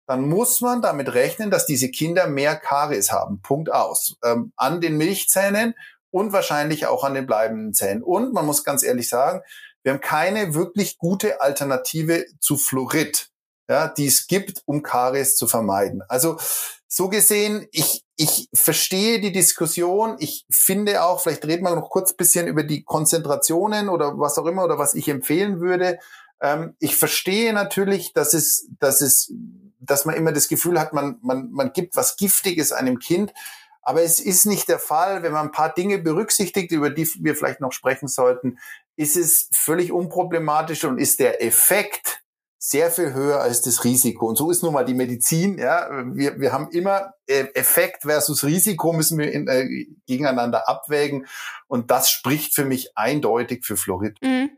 dann muss man damit rechnen, dass diese Kinder mehr Karies haben. Punkt aus. Ähm, an den Milchzähnen und wahrscheinlich auch an den bleibenden Zähnen. Und man muss ganz ehrlich sagen, wir haben keine wirklich gute Alternative zu Fluorid, ja, die es gibt, um Karies zu vermeiden. Also so gesehen, ich, ich verstehe die Diskussion. Ich finde auch, vielleicht reden wir noch kurz bisschen über die Konzentrationen oder was auch immer oder was ich empfehlen würde. Ähm, ich verstehe natürlich, dass es, dass es, dass man immer das Gefühl hat, man, man, man gibt was Giftiges einem Kind. Aber es ist nicht der Fall, wenn man ein paar Dinge berücksichtigt, über die wir vielleicht noch sprechen sollten, ist es völlig unproblematisch und ist der Effekt sehr viel höher als das Risiko. Und so ist nun mal die Medizin. Ja, wir, wir haben immer äh, Effekt versus Risiko müssen wir in, äh, gegeneinander abwägen. Und das spricht für mich eindeutig für Fluorid. Mhm.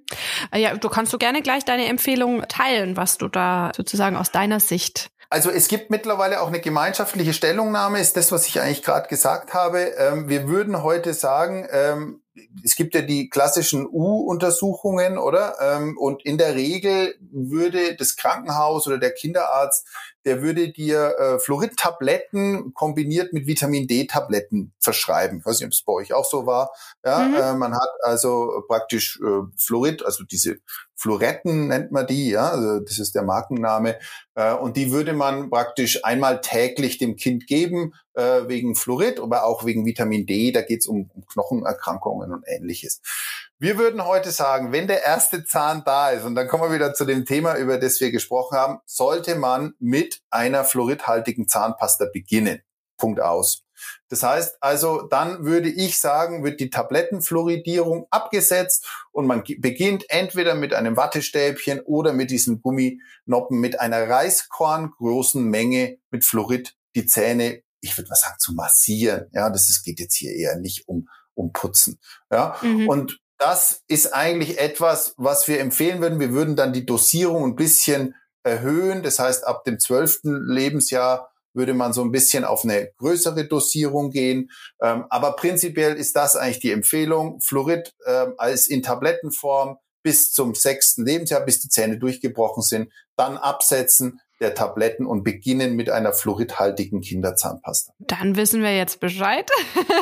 Ja, du kannst du gerne gleich deine Empfehlung teilen, was du da sozusagen aus deiner Sicht also es gibt mittlerweile auch eine gemeinschaftliche Stellungnahme, ist das, was ich eigentlich gerade gesagt habe. Ähm, wir würden heute sagen, ähm, es gibt ja die klassischen U-Untersuchungen, oder? Ähm, und in der Regel würde das Krankenhaus oder der Kinderarzt der würde dir äh, Fluorid-Tabletten kombiniert mit Vitamin D-Tabletten verschreiben. Ich weiß nicht, ob es bei euch auch so war. Ja, mhm. äh, man hat also praktisch äh, Fluorid, also diese Fluoretten nennt man die, ja, also das ist der Markenname. Äh, und die würde man praktisch einmal täglich dem Kind geben, äh, wegen Fluorid, aber auch wegen Vitamin D. Da geht es um, um Knochenerkrankungen und ähnliches. Wir würden heute sagen, wenn der erste Zahn da ist, und dann kommen wir wieder zu dem Thema, über das wir gesprochen haben, sollte man mit einer fluoridhaltigen Zahnpasta beginnen. Punkt aus. Das heißt also, dann würde ich sagen, wird die Tablettenfluoridierung abgesetzt und man beginnt entweder mit einem Wattestäbchen oder mit diesen Gumminoppen mit einer Reiskorn Menge mit Fluorid die Zähne, ich würde mal sagen, zu massieren. Ja, das ist, geht jetzt hier eher nicht um um Putzen. Ja, mhm. und das ist eigentlich etwas, was wir empfehlen würden. Wir würden dann die Dosierung ein bisschen erhöhen. Das heißt, ab dem zwölften Lebensjahr würde man so ein bisschen auf eine größere Dosierung gehen. Ähm, aber prinzipiell ist das eigentlich die Empfehlung. Fluorid ähm, als in Tablettenform bis zum sechsten Lebensjahr, bis die Zähne durchgebrochen sind, dann absetzen, der Tabletten und beginnen mit einer fluoridhaltigen Kinderzahnpasta. Dann wissen wir jetzt Bescheid,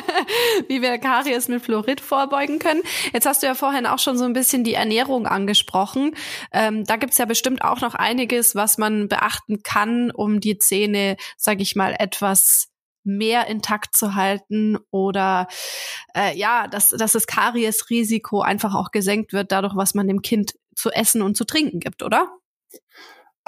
<laughs> wie wir Karies mit Fluorid vorbeugen können. Jetzt hast du ja vorhin auch schon so ein bisschen die Ernährung angesprochen. Ähm, da gibt's ja bestimmt auch noch einiges, was man beachten kann, um die Zähne, sage ich mal, etwas mehr intakt zu halten oder äh, ja, dass, dass das Kariesrisiko einfach auch gesenkt wird, dadurch, was man dem Kind zu essen und zu trinken gibt, oder?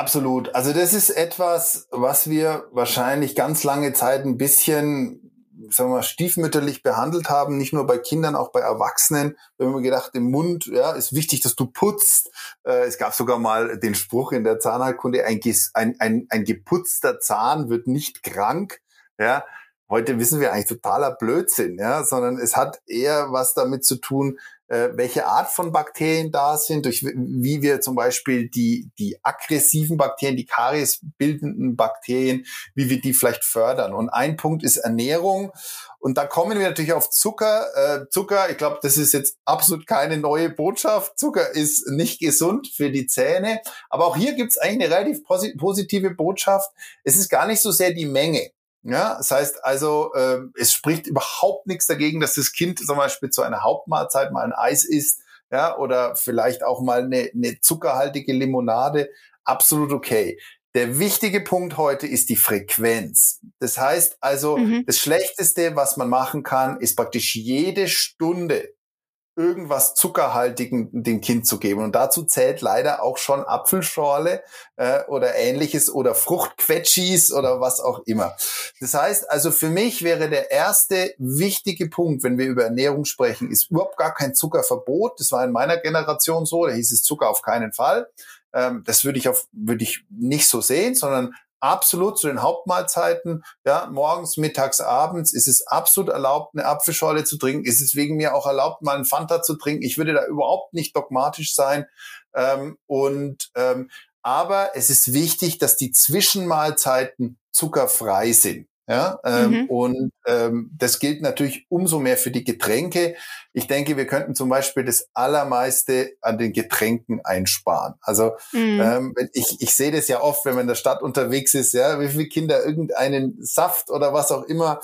Absolut. Also das ist etwas, was wir wahrscheinlich ganz lange Zeit ein bisschen, sagen wir mal, stiefmütterlich behandelt haben, nicht nur bei Kindern, auch bei Erwachsenen. Wir haben gedacht, im Mund, ja, ist wichtig, dass du putzt. Äh, es gab sogar mal den Spruch in der Zahnheilkunde, ein, ein, ein, ein geputzter Zahn wird nicht krank. Ja, heute wissen wir eigentlich totaler Blödsinn, ja, sondern es hat eher was damit zu tun, äh, welche Art von Bakterien da sind, durch wie wir zum Beispiel die, die aggressiven Bakterien, die Karies bildenden Bakterien, wie wir die vielleicht fördern. Und ein Punkt ist Ernährung. Und da kommen wir natürlich auf Zucker. Äh, Zucker, ich glaube, das ist jetzt absolut keine neue Botschaft. Zucker ist nicht gesund für die Zähne. Aber auch hier gibt es eigentlich eine relativ positive Botschaft. Es ist gar nicht so sehr die Menge. Ja, das heißt also, äh, es spricht überhaupt nichts dagegen, dass das Kind zum Beispiel zu einer Hauptmahlzeit mal ein Eis isst, ja, oder vielleicht auch mal eine, eine zuckerhaltige Limonade. Absolut okay. Der wichtige Punkt heute ist die Frequenz. Das heißt also, mhm. das Schlechteste, was man machen kann, ist praktisch jede Stunde irgendwas Zuckerhaltigen dem Kind zu geben. Und dazu zählt leider auch schon Apfelschorle äh, oder ähnliches oder Fruchtquetschis oder was auch immer. Das heißt also, für mich wäre der erste wichtige Punkt, wenn wir über Ernährung sprechen, ist überhaupt gar kein Zuckerverbot. Das war in meiner Generation so, da hieß es Zucker auf keinen Fall. Ähm, das würde ich auf, würde ich nicht so sehen, sondern absolut zu den Hauptmahlzeiten, ja, morgens, mittags, abends ist es absolut erlaubt, eine Apfelschorle zu trinken. Ist es wegen mir auch erlaubt, mal einen Fanta zu trinken. Ich würde da überhaupt nicht dogmatisch sein. Ähm, und ähm, aber es ist wichtig, dass die Zwischenmahlzeiten zuckerfrei sind. Ja, ähm, mhm. und ähm, das gilt natürlich umso mehr für die Getränke. Ich denke, wir könnten zum Beispiel das Allermeiste an den Getränken einsparen. Also mhm. ähm, ich, ich sehe das ja oft, wenn man in der Stadt unterwegs ist, ja, wie viele Kinder irgendeinen Saft oder was auch immer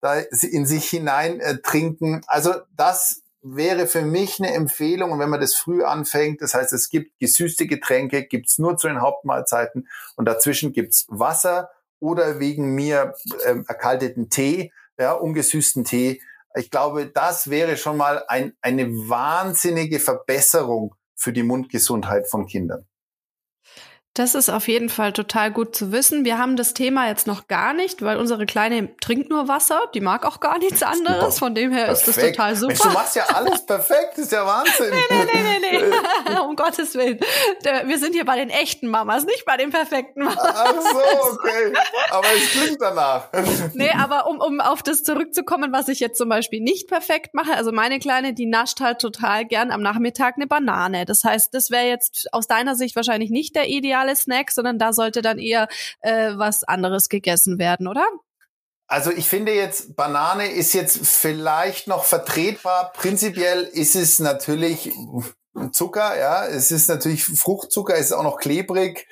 da in sich hinein äh, trinken. Also das wäre für mich eine Empfehlung, und wenn man das früh anfängt, das heißt, es gibt gesüßte Getränke, gibt's nur zu den Hauptmahlzeiten und dazwischen gibt's Wasser oder wegen mir ähm, erkalteten Tee, ja, ungesüßten Tee. Ich glaube, das wäre schon mal ein, eine wahnsinnige Verbesserung für die Mundgesundheit von Kindern. Das ist auf jeden Fall total gut zu wissen. Wir haben das Thema jetzt noch gar nicht, weil unsere Kleine trinkt nur Wasser. Die mag auch gar nichts anderes. Super. Von dem her perfekt. ist das total super. Mensch, du machst ja alles perfekt. Das ist ja Wahnsinn. <laughs> nee, nee, nee, nee, nee. <laughs> um Gottes Willen. Wir sind hier bei den echten Mamas, nicht bei den perfekten Mamas. Ach so, okay. Aber es klingt danach. <laughs> nee, aber um, um auf das zurückzukommen, was ich jetzt zum Beispiel nicht perfekt mache. Also meine Kleine, die nascht halt total gern am Nachmittag eine Banane. Das heißt, das wäre jetzt aus deiner Sicht wahrscheinlich nicht der ideale normale Snack, sondern da sollte dann eher äh, was anderes gegessen werden, oder? Also ich finde jetzt, Banane ist jetzt vielleicht noch vertretbar. Prinzipiell ist es natürlich Zucker, ja. Es ist natürlich Fruchtzucker, ist auch noch klebrig.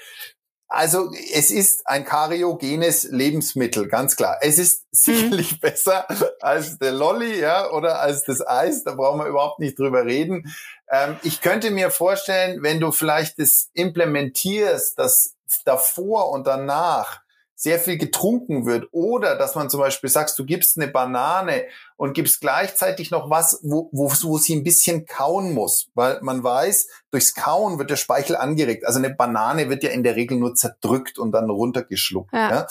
Also es ist ein kariogenes Lebensmittel, ganz klar. Es ist mhm. sicherlich mhm. <laughs> besser als der Lolly, ja, oder als das Eis. Da brauchen wir überhaupt nicht drüber reden. Ähm, ich könnte mir vorstellen, wenn du vielleicht das implementierst, dass davor und danach sehr viel getrunken wird oder dass man zum Beispiel sagst, du gibst eine Banane und gibst gleichzeitig noch was, wo, wo, wo sie ein bisschen kauen muss, weil man weiß, durchs Kauen wird der Speichel angeregt. Also eine Banane wird ja in der Regel nur zerdrückt und dann runtergeschluckt. Ja. ja.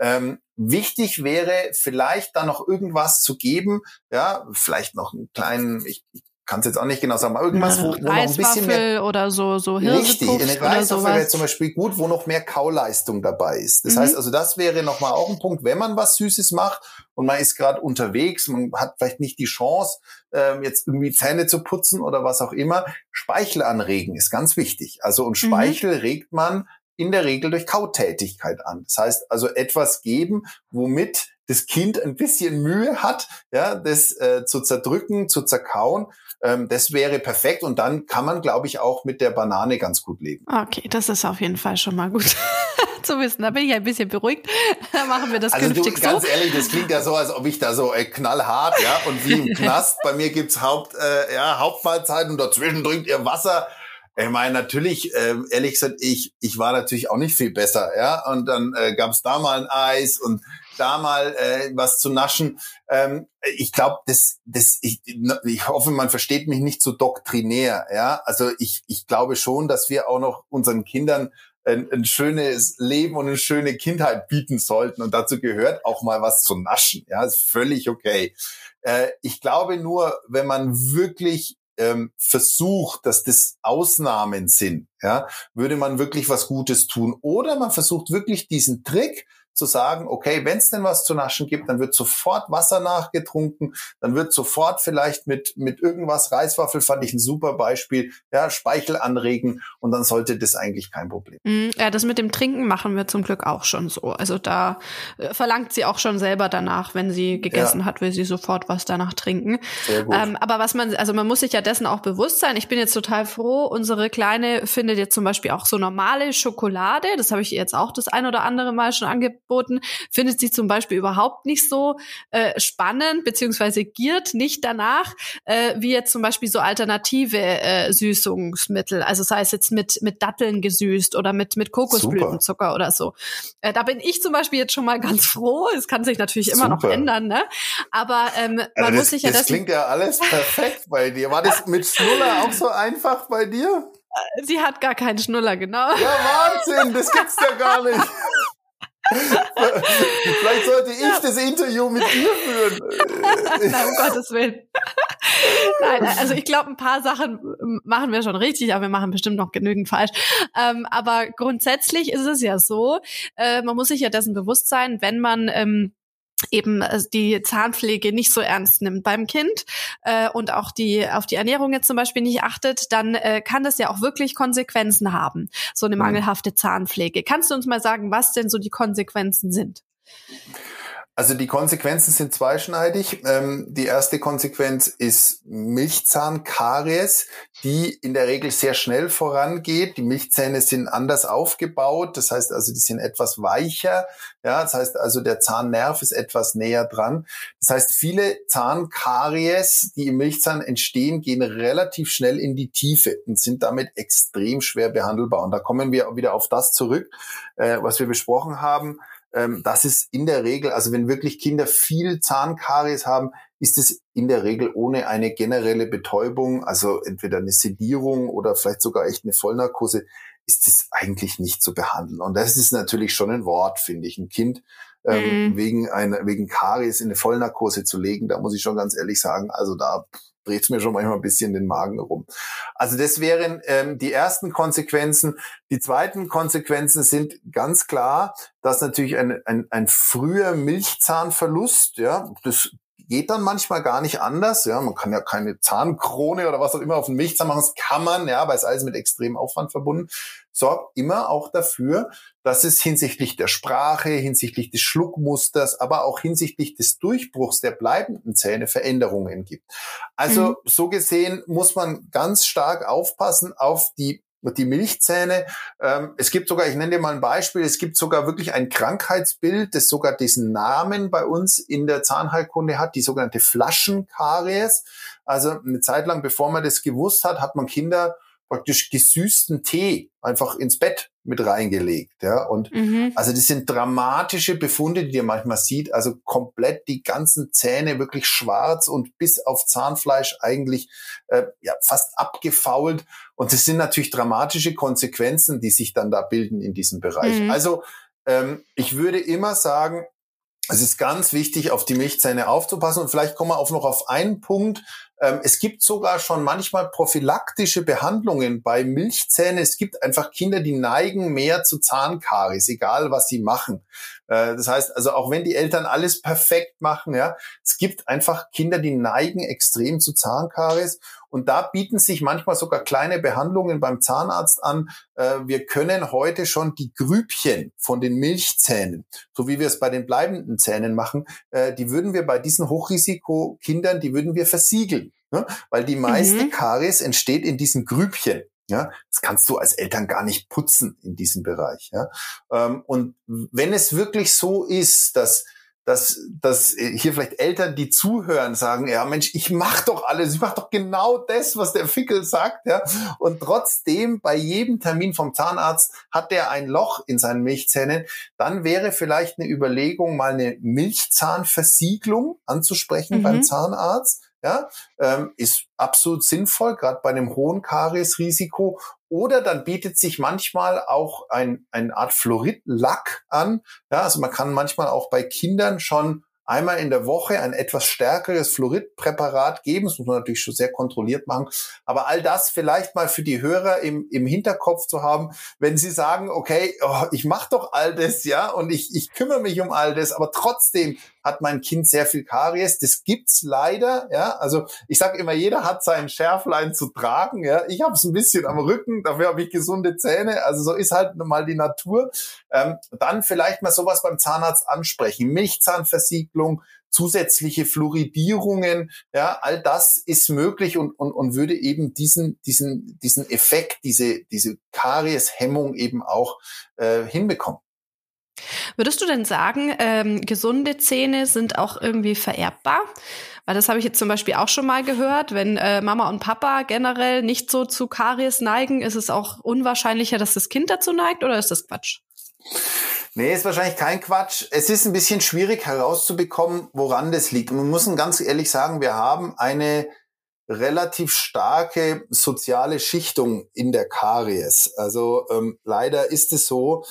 Ähm, wichtig wäre vielleicht da noch irgendwas zu geben, ja, vielleicht noch einen kleinen, ich, ich kann es jetzt auch nicht genau sagen, aber irgendwas, wo, wo noch ein bisschen mehr oder so so Richtig, eine Reiswaffel wäre zum Beispiel gut, wo noch mehr Kauleistung dabei ist. Das mhm. heißt also, das wäre nochmal auch ein Punkt, wenn man was Süßes macht und man ist gerade unterwegs, man hat vielleicht nicht die Chance, ähm, jetzt irgendwie Zähne zu putzen oder was auch immer. Speichel anregen ist ganz wichtig. Also und mhm. Speichel mhm. regt man in der Regel durch Kautätigkeit an. Das heißt also etwas geben, womit das Kind ein bisschen Mühe hat, ja, das äh, zu zerdrücken, zu zerkauen. Ähm, das wäre perfekt und dann kann man, glaube ich, auch mit der Banane ganz gut leben. Okay, das ist auf jeden Fall schon mal gut <laughs> zu wissen. Da bin ich ein bisschen beruhigt. <laughs> Dann machen wir das also künftig du, ganz ehrlich, das klingt ja so, als ob ich da so äh, knallhart, ja, und wie im Knast. Bei mir gibt's Haupt, äh, ja, Hauptmahlzeiten und dazwischen trinkt ihr Wasser. Ich meine, natürlich, äh, ehrlich gesagt, ich, ich war natürlich auch nicht viel besser, ja. Und dann äh, gab es da mal ein Eis und da mal äh, was zu naschen. Ähm, ich glaube, das, das, ich, ich hoffe, man versteht mich nicht so doktrinär, ja. Also ich, ich glaube schon, dass wir auch noch unseren Kindern ein, ein schönes Leben und eine schöne Kindheit bieten sollten. Und dazu gehört auch mal was zu naschen. Ja, ist völlig okay. Äh, ich glaube nur, wenn man wirklich ähm, versucht, dass das Ausnahmen sind, ja, würde man wirklich was Gutes tun. Oder man versucht wirklich diesen Trick zu sagen, okay, wenn es denn was zu naschen gibt, dann wird sofort Wasser nachgetrunken, dann wird sofort vielleicht mit, mit irgendwas, Reiswaffel fand ich ein super Beispiel, ja, Speichel anregen und dann sollte das eigentlich kein Problem. Mm, ja, das mit dem Trinken machen wir zum Glück auch schon so. Also da äh, verlangt sie auch schon selber danach, wenn sie gegessen ja. hat, will sie sofort was danach trinken. Ähm, aber was man, also man muss sich ja dessen auch bewusst sein. Ich bin jetzt total froh, unsere Kleine findet jetzt zum Beispiel auch so normale Schokolade, das habe ich ihr jetzt auch das ein oder andere Mal schon angeboten, findet sie zum Beispiel überhaupt nicht so äh, spannend, beziehungsweise giert nicht danach, äh, wie jetzt zum Beispiel so alternative äh, Süßungsmittel, also sei es jetzt mit, mit Datteln gesüßt oder mit, mit Kokosblütenzucker Super. oder so. Äh, da bin ich zum Beispiel jetzt schon mal ganz froh. Es kann sich natürlich immer Super. noch ändern, ne? Aber ähm, man also das, muss sich ja das. Das klingt ja alles perfekt bei dir. War das mit Schnuller auch so einfach bei dir? Sie hat gar keinen Schnuller, genau. Ja, Wahnsinn, das gibt's ja gar nicht. <laughs> Vielleicht sollte ich ja. das Interview mit dir führen. <laughs> Nein, um Gottes Willen. Nein, also ich glaube, ein paar Sachen machen wir schon richtig, aber wir machen bestimmt noch genügend falsch. Ähm, aber grundsätzlich ist es ja so, äh, man muss sich ja dessen bewusst sein, wenn man ähm, eben äh, die Zahnpflege nicht so ernst nimmt beim Kind äh, und auch die auf die Ernährung jetzt zum Beispiel nicht achtet, dann äh, kann das ja auch wirklich Konsequenzen haben, so eine mhm. mangelhafte Zahnpflege. Kannst du uns mal sagen, was denn so die Konsequenzen sind? Also die Konsequenzen sind zweischneidig. Ähm, die erste Konsequenz ist Milchzahnkaries, die in der Regel sehr schnell vorangeht. Die Milchzähne sind anders aufgebaut, das heißt also, die sind etwas weicher. Ja, das heißt also, der Zahnnerv ist etwas näher dran. Das heißt, viele Zahnkaries, die im Milchzahn entstehen, gehen relativ schnell in die Tiefe und sind damit extrem schwer behandelbar. Und da kommen wir wieder auf das zurück, äh, was wir besprochen haben ähm, das ist in der Regel, also wenn wirklich Kinder viel Zahnkaries haben, ist es in der Regel ohne eine generelle Betäubung, also entweder eine Sedierung oder vielleicht sogar echt eine Vollnarkose, ist es eigentlich nicht zu behandeln. Und das ist natürlich schon ein Wort, finde ich. Ein Kind ähm, mhm. wegen einer, wegen Karies in eine Vollnarkose zu legen, da muss ich schon ganz ehrlich sagen, also da dreht es mir schon manchmal ein bisschen den Magen herum. Also das wären ähm, die ersten Konsequenzen. Die zweiten Konsequenzen sind ganz klar, dass natürlich ein, ein, ein früher Milchzahnverlust, ja, das geht dann manchmal gar nicht anders. Ja, man kann ja keine Zahnkrone oder was auch immer auf den Milchzahn machen. Das kann man, ja, aber ist alles mit extremem Aufwand verbunden. Sorgt immer auch dafür, dass es hinsichtlich der Sprache, hinsichtlich des Schluckmusters, aber auch hinsichtlich des Durchbruchs der bleibenden Zähne Veränderungen gibt. Also mhm. so gesehen muss man ganz stark aufpassen auf die die Milchzähne. Ähm, es gibt sogar, ich nenne dir mal ein Beispiel, es gibt sogar wirklich ein Krankheitsbild, das sogar diesen Namen bei uns in der Zahnheilkunde hat, die sogenannte Flaschenkaries. Also eine Zeit lang, bevor man das gewusst hat, hat man Kinder praktisch gesüßten Tee einfach ins Bett mit reingelegt. Ja? Und mhm. also das sind dramatische Befunde, die ihr manchmal sieht. Also komplett die ganzen Zähne wirklich schwarz und bis auf Zahnfleisch eigentlich äh, ja, fast abgefault. Und das sind natürlich dramatische Konsequenzen, die sich dann da bilden in diesem Bereich. Mhm. Also ähm, ich würde immer sagen, es ist ganz wichtig, auf die Milchzähne aufzupassen. Und vielleicht kommen wir auch noch auf einen Punkt. Ähm, es gibt sogar schon manchmal prophylaktische Behandlungen bei Milchzähnen. Es gibt einfach Kinder, die neigen mehr zu Zahnkaries, egal was sie machen. Äh, das heißt, also auch wenn die Eltern alles perfekt machen, ja, es gibt einfach Kinder, die neigen extrem zu Zahnkaries. Und da bieten sich manchmal sogar kleine Behandlungen beim Zahnarzt an. Äh, wir können heute schon die Grübchen von den Milchzähnen, so wie wir es bei den bleibenden Zähnen machen, äh, die würden wir bei diesen Hochrisikokindern, die würden wir versiegeln. Ne? Weil die meiste mhm. Karies entsteht in diesen Grübchen. Ja, das kannst du als Eltern gar nicht putzen in diesem Bereich. Ja, ähm, und wenn es wirklich so ist, dass dass, dass hier vielleicht Eltern, die zuhören, sagen, ja Mensch, ich mach doch alles, ich mach doch genau das, was der Fickel sagt, ja. Und trotzdem bei jedem Termin vom Zahnarzt hat der ein Loch in seinen Milchzähnen, dann wäre vielleicht eine Überlegung, mal eine Milchzahnversiegelung anzusprechen mhm. beim Zahnarzt ja, ähm, ist absolut sinnvoll, gerade bei einem hohen Kariesrisiko. Oder dann bietet sich manchmal auch ein, eine Art Fluoridlack an. Ja, also man kann manchmal auch bei Kindern schon einmal in der Woche ein etwas stärkeres Fluoridpräparat geben. Das muss man natürlich schon sehr kontrolliert machen. Aber all das vielleicht mal für die Hörer im, im Hinterkopf zu haben, wenn sie sagen, okay, oh, ich mache doch all das, ja, und ich, ich kümmere mich um all das, aber trotzdem hat mein Kind sehr viel Karies. Das gibt's leider, ja. Also ich sage immer, jeder hat sein Schärflein zu tragen, ja. Ich habe es ein bisschen am Rücken, dafür habe ich gesunde Zähne. Also so ist halt mal die Natur. Ähm, dann vielleicht mal sowas beim Zahnarzt ansprechen. Milchzahnversiegelung, zusätzliche Fluoridierungen, ja, all das ist möglich und, und, und würde eben diesen, diesen, diesen Effekt, diese, diese Karieshemmung eben auch äh, hinbekommen. Würdest du denn sagen, ähm, gesunde Zähne sind auch irgendwie vererbbar? Weil das habe ich jetzt zum Beispiel auch schon mal gehört. Wenn äh, Mama und Papa generell nicht so zu Karies neigen, ist es auch unwahrscheinlicher, dass das Kind dazu neigt oder ist das Quatsch? Nee, ist wahrscheinlich kein Quatsch. Es ist ein bisschen schwierig herauszubekommen, woran das liegt. Und man muss ganz ehrlich sagen, wir haben eine relativ starke soziale Schichtung in der Karies. Also ähm, leider ist es so,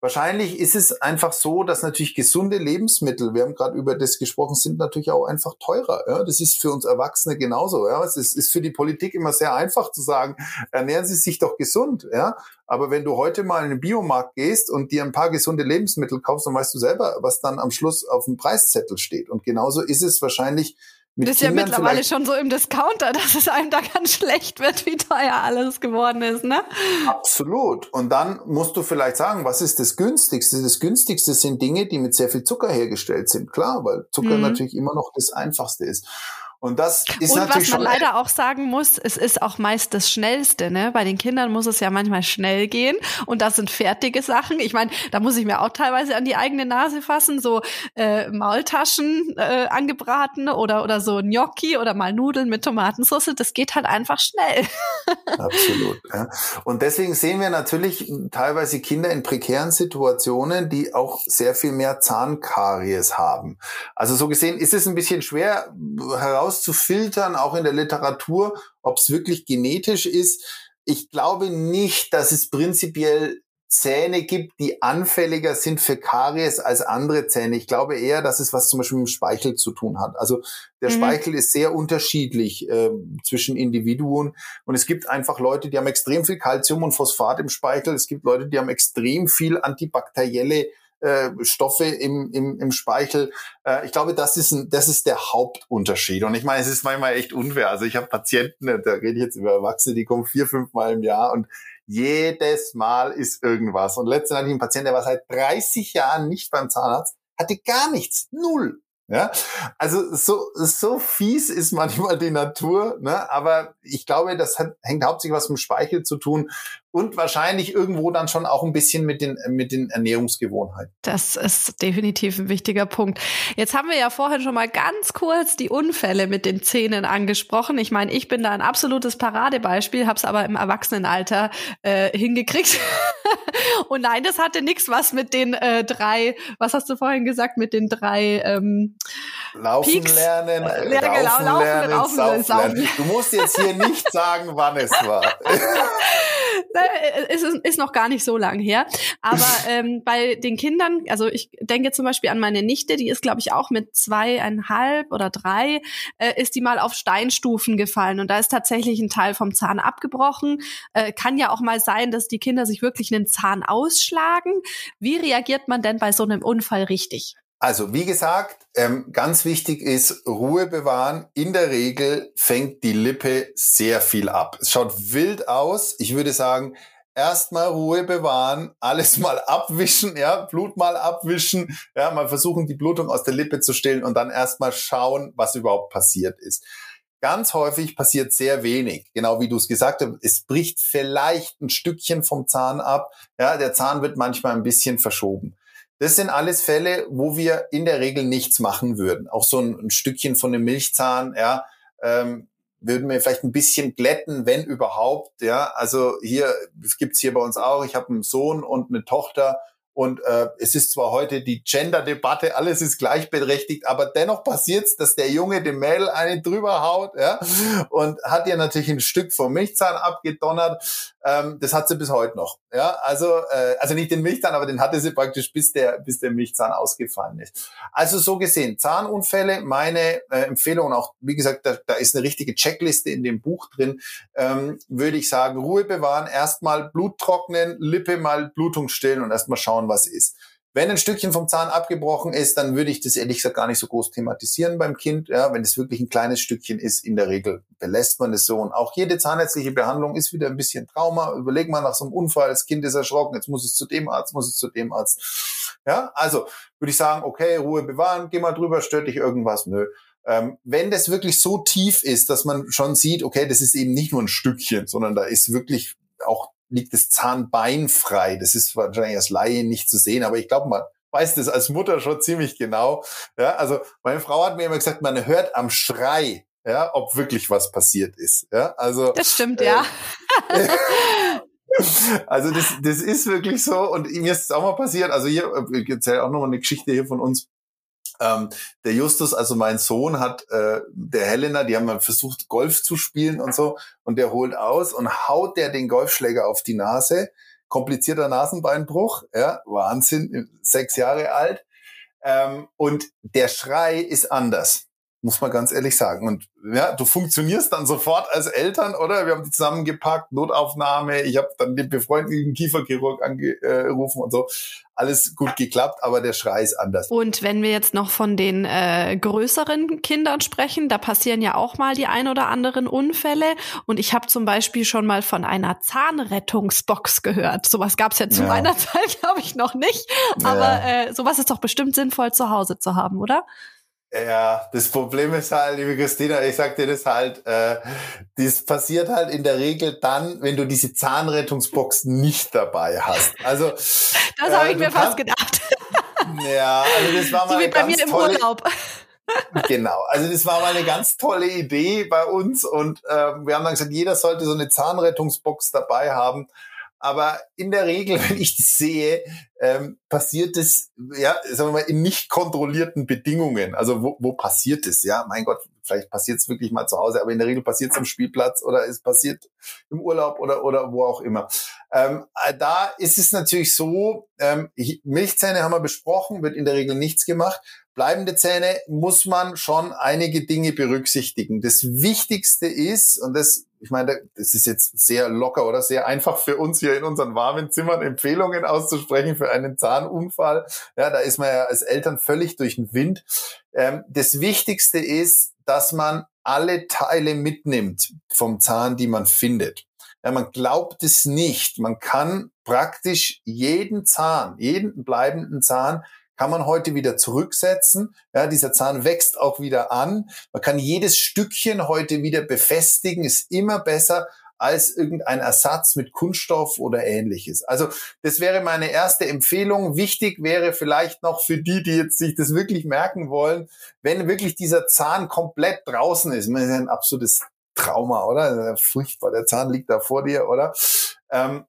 Wahrscheinlich ist es einfach so, dass natürlich gesunde Lebensmittel, wir haben gerade über das gesprochen, sind natürlich auch einfach teurer. Ja? Das ist für uns Erwachsene genauso. Ja? Es ist, ist für die Politik immer sehr einfach zu sagen, ernähren Sie sich doch gesund. Ja? Aber wenn du heute mal in den Biomarkt gehst und dir ein paar gesunde Lebensmittel kaufst, dann weißt du selber, was dann am Schluss auf dem Preiszettel steht. Und genauso ist es wahrscheinlich das ist Kindern ja mittlerweile schon so im Discounter, <laughs> dass es einem da ganz schlecht wird, wie teuer alles geworden ist, ne? Absolut. Und dann musst du vielleicht sagen, was ist das günstigste? Das günstigste sind Dinge, die mit sehr viel Zucker hergestellt sind. Klar, weil Zucker mhm. natürlich immer noch das einfachste ist. Und das ist und natürlich was man leider auch sagen muss, es ist auch meist das Schnellste. Ne? Bei den Kindern muss es ja manchmal schnell gehen und das sind fertige Sachen. Ich meine, da muss ich mir auch teilweise an die eigene Nase fassen, so äh, Maultaschen äh, angebraten oder oder so Gnocchi oder mal Nudeln mit Tomatensauce. Das geht halt einfach schnell. <laughs> Absolut. Ja. Und deswegen sehen wir natürlich teilweise Kinder in prekären Situationen, die auch sehr viel mehr Zahnkaries haben. Also so gesehen ist es ein bisschen schwer heraus herauszufiltern, auch in der Literatur, ob es wirklich genetisch ist. Ich glaube nicht, dass es prinzipiell Zähne gibt, die anfälliger sind für Karies als andere Zähne. Ich glaube eher, dass es was zum Beispiel mit dem Speichel zu tun hat. Also der mhm. Speichel ist sehr unterschiedlich äh, zwischen Individuen und es gibt einfach Leute, die haben extrem viel Kalzium und Phosphat im Speichel. Es gibt Leute, die haben extrem viel antibakterielle äh, Stoffe im, im, im Speichel. Äh, ich glaube, das ist, ein, das ist der Hauptunterschied. Und ich meine, es ist manchmal echt unfair. Also ich habe Patienten, da rede ich jetzt über Erwachsene, die kommen vier, fünf Mal im Jahr und jedes Mal ist irgendwas. Und letztens hatte ich einen Patienten, der war seit 30 Jahren nicht beim Zahnarzt, hatte gar nichts, null. Ja, also so, so fies ist manchmal die Natur, ne? aber ich glaube, das hat, hängt hauptsächlich was mit dem Speichel zu tun und wahrscheinlich irgendwo dann schon auch ein bisschen mit den, mit den Ernährungsgewohnheiten. Das ist definitiv ein wichtiger Punkt. Jetzt haben wir ja vorhin schon mal ganz kurz die Unfälle mit den Zähnen angesprochen. Ich meine, ich bin da ein absolutes Paradebeispiel, habe es aber im Erwachsenenalter äh, hingekriegt. <laughs> und nein, das hatte nichts was mit den äh, drei, was hast du vorhin gesagt, mit den drei ähm, Laufen Peaks. lernen, äh, ja, genau, laufen, laufen, lernen, laufen, laufen, laufen. lernen. Du musst jetzt hier <laughs> nicht sagen, wann es war. <laughs> es ist, ist noch gar nicht so lang her. Aber <laughs> ähm, bei den Kindern, also ich denke zum Beispiel an meine Nichte, die ist, glaube ich, auch mit zweieinhalb oder drei, äh, ist die mal auf Steinstufen gefallen und da ist tatsächlich ein Teil vom Zahn abgebrochen. Äh, kann ja auch mal sein, dass die Kinder sich wirklich einen Zahn ausschlagen. Wie reagiert man denn bei so einem Unfall richtig? Also wie gesagt, ähm, ganz wichtig ist Ruhe bewahren. In der Regel fängt die Lippe sehr viel ab. Es schaut wild aus. Ich würde sagen, erstmal Ruhe bewahren, alles mal <laughs> abwischen, ja, Blut mal abwischen, ja, mal versuchen, die Blutung aus der Lippe zu stillen und dann erstmal schauen, was überhaupt passiert ist. Ganz häufig passiert sehr wenig, genau wie du es gesagt hast. Es bricht vielleicht ein Stückchen vom Zahn ab. Ja, der Zahn wird manchmal ein bisschen verschoben. Das sind alles Fälle, wo wir in der Regel nichts machen würden. Auch so ein, ein Stückchen von einem Milchzahn, ja, ähm, würden wir vielleicht ein bisschen glätten, wenn überhaupt. Ja, also hier es gibt's hier bei uns auch. Ich habe einen Sohn und eine Tochter und äh, es ist zwar heute die Gender-Debatte, alles ist gleichberechtigt, aber dennoch passiert's, dass der Junge dem Mädel eine drüber haut, ja, und hat ihr natürlich ein Stück vom Milchzahn abgedonnert. Ähm, das hat sie bis heute noch. Ja, also äh, also nicht den Milchzahn, aber den hatte sie praktisch bis der bis der Milchzahn ausgefallen ist. Also so gesehen Zahnunfälle, meine äh, Empfehlung auch wie gesagt, da, da ist eine richtige Checkliste in dem Buch drin. Ähm, würde ich sagen, Ruhe bewahren, erstmal Blut trocknen, Lippe mal Blutung stillen und erstmal schauen, was ist. Wenn ein Stückchen vom Zahn abgebrochen ist, dann würde ich das ehrlich gesagt gar nicht so groß thematisieren beim Kind. Ja, wenn es wirklich ein kleines Stückchen ist, in der Regel belässt man es so. Und auch jede zahnärztliche Behandlung ist wieder ein bisschen Trauma. Überleg mal nach so einem Unfall, das Kind ist erschrocken, jetzt muss es zu dem Arzt, muss es zu dem Arzt. Ja, also würde ich sagen, okay, Ruhe bewahren, geh mal drüber, stört dich irgendwas? Nö. Ähm, wenn das wirklich so tief ist, dass man schon sieht, okay, das ist eben nicht nur ein Stückchen, sondern da ist wirklich auch liegt das Zahnbein frei. Das ist wahrscheinlich als Laie nicht zu sehen, aber ich glaube, man weiß das als Mutter schon ziemlich genau. Ja, also meine Frau hat mir immer gesagt, man hört am Schrei, ja, ob wirklich was passiert ist. Ja, also das stimmt, äh, ja. <laughs> also das, das ist wirklich so und mir ist es auch mal passiert. Also hier, ich erzähle auch noch mal eine Geschichte hier von uns. Ähm, der Justus, also mein Sohn, hat äh, der Helena, die haben mal versucht, Golf zu spielen und so, und der holt aus und haut der den Golfschläger auf die Nase. Komplizierter Nasenbeinbruch, ja, Wahnsinn, sechs Jahre alt. Ähm, und der Schrei ist anders muss man ganz ehrlich sagen. Und ja, du funktionierst dann sofort als Eltern, oder? Wir haben die zusammengepackt, Notaufnahme, ich habe dann den befreundeten Kieferchirurg angerufen und so. Alles gut geklappt, aber der Schrei ist anders. Und wenn wir jetzt noch von den äh, größeren Kindern sprechen, da passieren ja auch mal die ein oder anderen Unfälle. Und ich habe zum Beispiel schon mal von einer Zahnrettungsbox gehört. Sowas gab es ja zu ja. meiner <laughs> Zeit, glaube ich, noch nicht. Aber ja. äh, sowas ist doch bestimmt sinnvoll zu Hause zu haben, oder? Ja, das Problem ist halt, liebe Christina, ich sag dir das halt, äh, das passiert halt in der Regel dann, wenn du diese Zahnrettungsbox nicht dabei hast. Also das äh, habe ich mir fast gedacht. Ja, also das war mal so wie bei mir im tolle, Urlaub. Genau, also das war mal eine ganz tolle Idee bei uns und äh, wir haben dann gesagt, jeder sollte so eine Zahnrettungsbox dabei haben. Aber in der Regel, <laughs> wenn ich das sehe, ähm, passiert es, ja, sagen wir mal, in nicht kontrollierten Bedingungen. Also wo, wo passiert es? Ja, mein Gott, vielleicht passiert es wirklich mal zu Hause, aber in der Regel passiert es am Spielplatz oder es passiert im Urlaub oder, oder wo auch immer. Ähm, äh, da ist es natürlich so, ähm, Milchzähne haben wir besprochen, wird in der Regel nichts gemacht. Bleibende Zähne muss man schon einige Dinge berücksichtigen. Das Wichtigste ist, und das ich meine, das ist jetzt sehr locker oder sehr einfach für uns hier in unseren warmen Zimmern Empfehlungen auszusprechen für einen Zahnunfall. Ja, da ist man ja als Eltern völlig durch den Wind. Ähm, das Wichtigste ist, dass man alle Teile mitnimmt vom Zahn, die man findet. Ja, man glaubt es nicht. Man kann praktisch jeden Zahn, jeden bleibenden Zahn kann man heute wieder zurücksetzen. Ja, dieser Zahn wächst auch wieder an. Man kann jedes Stückchen heute wieder befestigen, ist immer besser als irgendein Ersatz mit Kunststoff oder ähnliches. Also das wäre meine erste Empfehlung. Wichtig wäre vielleicht noch für die, die jetzt sich das wirklich merken wollen, wenn wirklich dieser Zahn komplett draußen ist. Das ist ein absolutes Trauma, oder? Furchtbar, der Zahn liegt da vor dir, oder? Ähm,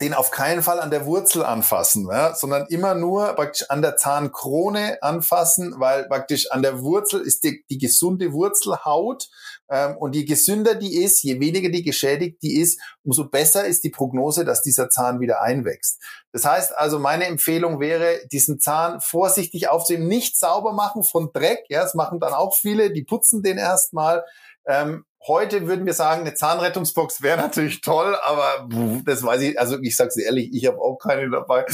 den auf keinen Fall an der Wurzel anfassen, ja, sondern immer nur praktisch an der Zahnkrone anfassen, weil praktisch an der Wurzel ist die, die gesunde Wurzelhaut ähm, und je gesünder die ist, je weniger die geschädigt die ist, umso besser ist die Prognose, dass dieser Zahn wieder einwächst. Das heißt also, meine Empfehlung wäre, diesen Zahn vorsichtig aufzunehmen, nicht sauber machen von Dreck, ja, das machen dann auch viele, die putzen den erstmal, ähm, Heute würden wir sagen, eine Zahnrettungsbox wäre natürlich toll, aber das weiß ich, also ich sage es ehrlich, ich habe auch keine dabei.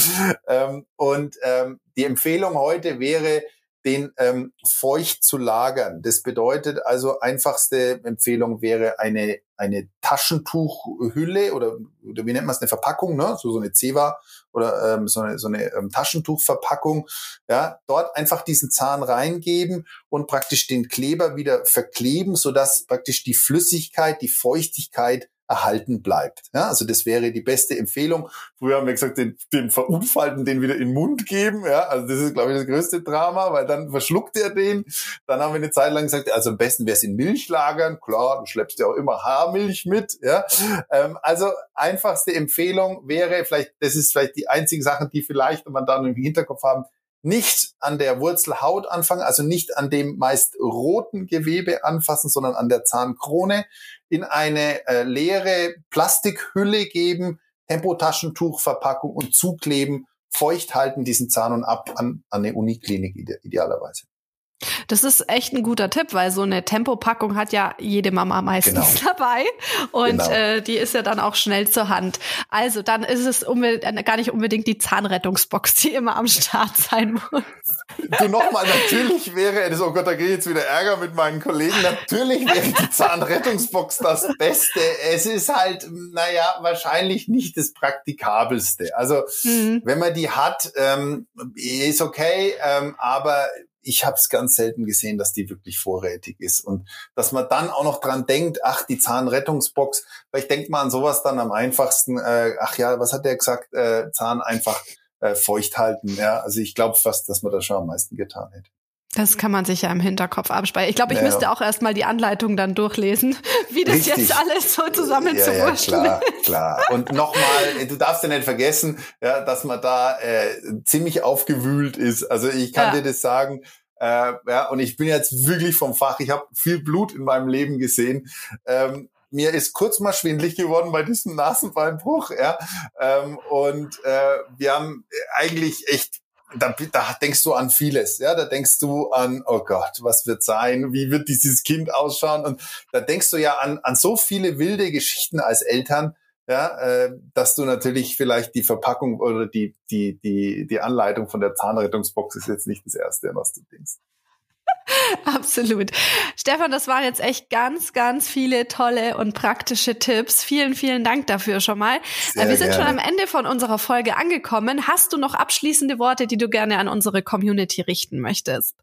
Ähm, und ähm, die Empfehlung heute wäre, den ähm, feucht zu lagern. Das bedeutet also, einfachste Empfehlung wäre eine, eine Taschentuchhülle oder, oder wie nennt man es, eine Verpackung, ne? so, so eine Zewa oder ähm, so eine, so eine ähm, Taschentuchverpackung. Ja, dort einfach diesen Zahn reingeben und praktisch den Kleber wieder verkleben, sodass praktisch die Flüssigkeit, die Feuchtigkeit erhalten bleibt. Ja, also das wäre die beste Empfehlung. Früher haben wir gesagt, den, den Verunfallten den wieder in den Mund geben. Ja, also das ist, glaube ich, das größte Drama, weil dann verschluckt er den. Dann haben wir eine Zeit lang gesagt, also am besten wäre es in Milch lagern. Klar, du schleppst ja auch immer Haarmilch mit. Ja, ähm, also einfachste Empfehlung wäre vielleicht, das ist vielleicht die einzige Sache, die vielleicht man dann im Hinterkopf haben, nicht an der Wurzelhaut anfangen, also nicht an dem meist roten Gewebe anfassen, sondern an der Zahnkrone, in eine äh, leere Plastikhülle geben, Tempotaschentuchverpackung und zukleben, feucht halten diesen Zahn und ab an, an eine Uniklinik idealerweise. Das ist echt ein guter Tipp, weil so eine Tempopackung hat ja jede Mama meistens genau. dabei und genau. äh, die ist ja dann auch schnell zur Hand. Also dann ist es äh, gar nicht unbedingt die Zahnrettungsbox, die immer am Start sein muss. Du nochmal, natürlich wäre es, oh Gott, da gehe ich jetzt wieder Ärger mit meinen Kollegen, natürlich wäre die Zahnrettungsbox das Beste. Es ist halt, naja, wahrscheinlich nicht das Praktikabelste. Also mhm. wenn man die hat, ähm, ist okay, ähm, aber ich habe es ganz selten gesehen, dass die wirklich vorrätig ist. Und dass man dann auch noch dran denkt, ach, die Zahnrettungsbox, vielleicht denkt man an sowas dann am einfachsten, äh, ach ja, was hat der gesagt, äh, Zahn einfach äh, feucht halten. Ja, also ich glaube fast, dass man das schon am meisten getan hätte. Das kann man sich ja im Hinterkopf abspeichern. Ich glaube, ich ja. müsste auch erstmal die Anleitung dann durchlesen, <laughs> wie das Richtig. jetzt alles so zusammen ja, ja, klar, klar. Und nochmal, du darfst ja nicht vergessen, ja, dass man da äh, ziemlich aufgewühlt ist. Also ich kann ja. dir das sagen. Äh, ja, und ich bin jetzt wirklich vom Fach. Ich habe viel Blut in meinem Leben gesehen. Ähm, mir ist kurz mal schwindlig geworden bei diesem Nasenbeinbruch, ja. Ähm, und äh, wir haben eigentlich echt da, da denkst du an vieles, ja, da denkst du an, oh Gott, was wird sein, wie wird dieses Kind ausschauen? Und da denkst du ja an, an so viele wilde Geschichten als Eltern, ja, äh, dass du natürlich vielleicht die Verpackung oder die, die, die, die Anleitung von der Zahnrettungsbox ist jetzt nicht das Erste, was du denkst. <laughs> Absolut. Stefan, das waren jetzt echt ganz, ganz viele tolle und praktische Tipps. Vielen, vielen Dank dafür schon mal. Sehr Wir sind gerne. schon am Ende von unserer Folge angekommen. Hast du noch abschließende Worte, die du gerne an unsere Community richten möchtest?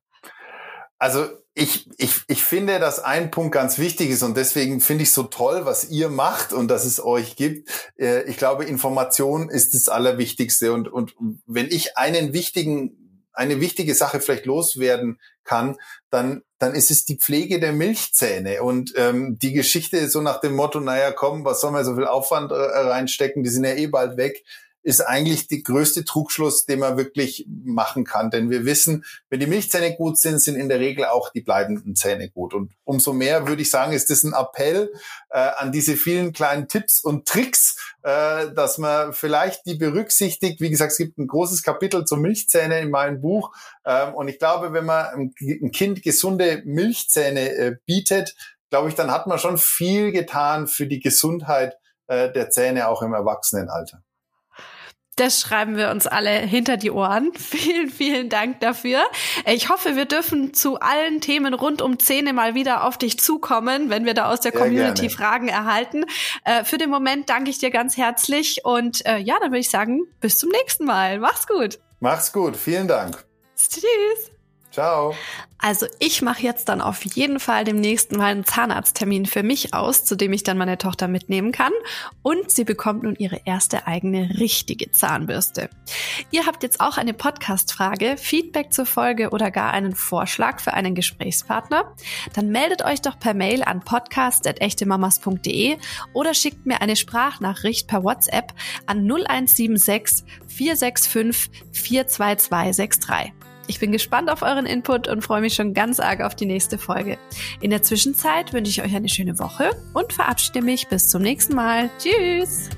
Also ich, ich, ich finde, dass ein Punkt ganz wichtig ist und deswegen finde ich so toll, was ihr macht und dass es euch gibt. Äh, ich glaube, Information ist das Allerwichtigste und, und wenn ich einen wichtigen eine wichtige Sache vielleicht loswerden kann, dann, dann ist es die Pflege der Milchzähne. Und ähm, die Geschichte so nach dem Motto, naja, komm, was soll man so viel Aufwand äh, reinstecken, die sind ja eh bald weg, ist eigentlich die größte Trugschluss, den man wirklich machen kann. Denn wir wissen, wenn die Milchzähne gut sind, sind in der Regel auch die bleibenden Zähne gut. Und umso mehr würde ich sagen, ist das ein Appell äh, an diese vielen kleinen Tipps und Tricks, äh, dass man vielleicht die berücksichtigt. Wie gesagt, es gibt ein großes Kapitel zur Milchzähne in meinem Buch. Ähm, und ich glaube, wenn man ein Kind gesunde Milchzähne äh, bietet, glaube ich, dann hat man schon viel getan für die Gesundheit äh, der Zähne auch im Erwachsenenalter. Das schreiben wir uns alle hinter die Ohren. <laughs> Vielen, vielen Dank dafür. Ich hoffe, wir dürfen zu allen Themen rund um Zähne mal wieder auf dich zukommen, wenn wir da aus der Community gerne. Fragen erhalten. Äh, für den Moment danke ich dir ganz herzlich und äh, ja, dann würde ich sagen, bis zum nächsten Mal. Mach's gut. Mach's gut. Vielen Dank. Tschüss. Ciao. Also ich mache jetzt dann auf jeden Fall demnächst mal einen Zahnarzttermin für mich aus, zu dem ich dann meine Tochter mitnehmen kann. Und sie bekommt nun ihre erste eigene richtige Zahnbürste. Ihr habt jetzt auch eine Podcast-Frage, Feedback zur Folge oder gar einen Vorschlag für einen Gesprächspartner? Dann meldet euch doch per Mail an podcast.echtemamas.de oder schickt mir eine Sprachnachricht per WhatsApp an 0176 465 42263. Ich bin gespannt auf euren Input und freue mich schon ganz arg auf die nächste Folge. In der Zwischenzeit wünsche ich euch eine schöne Woche und verabschiede mich bis zum nächsten Mal. Tschüss!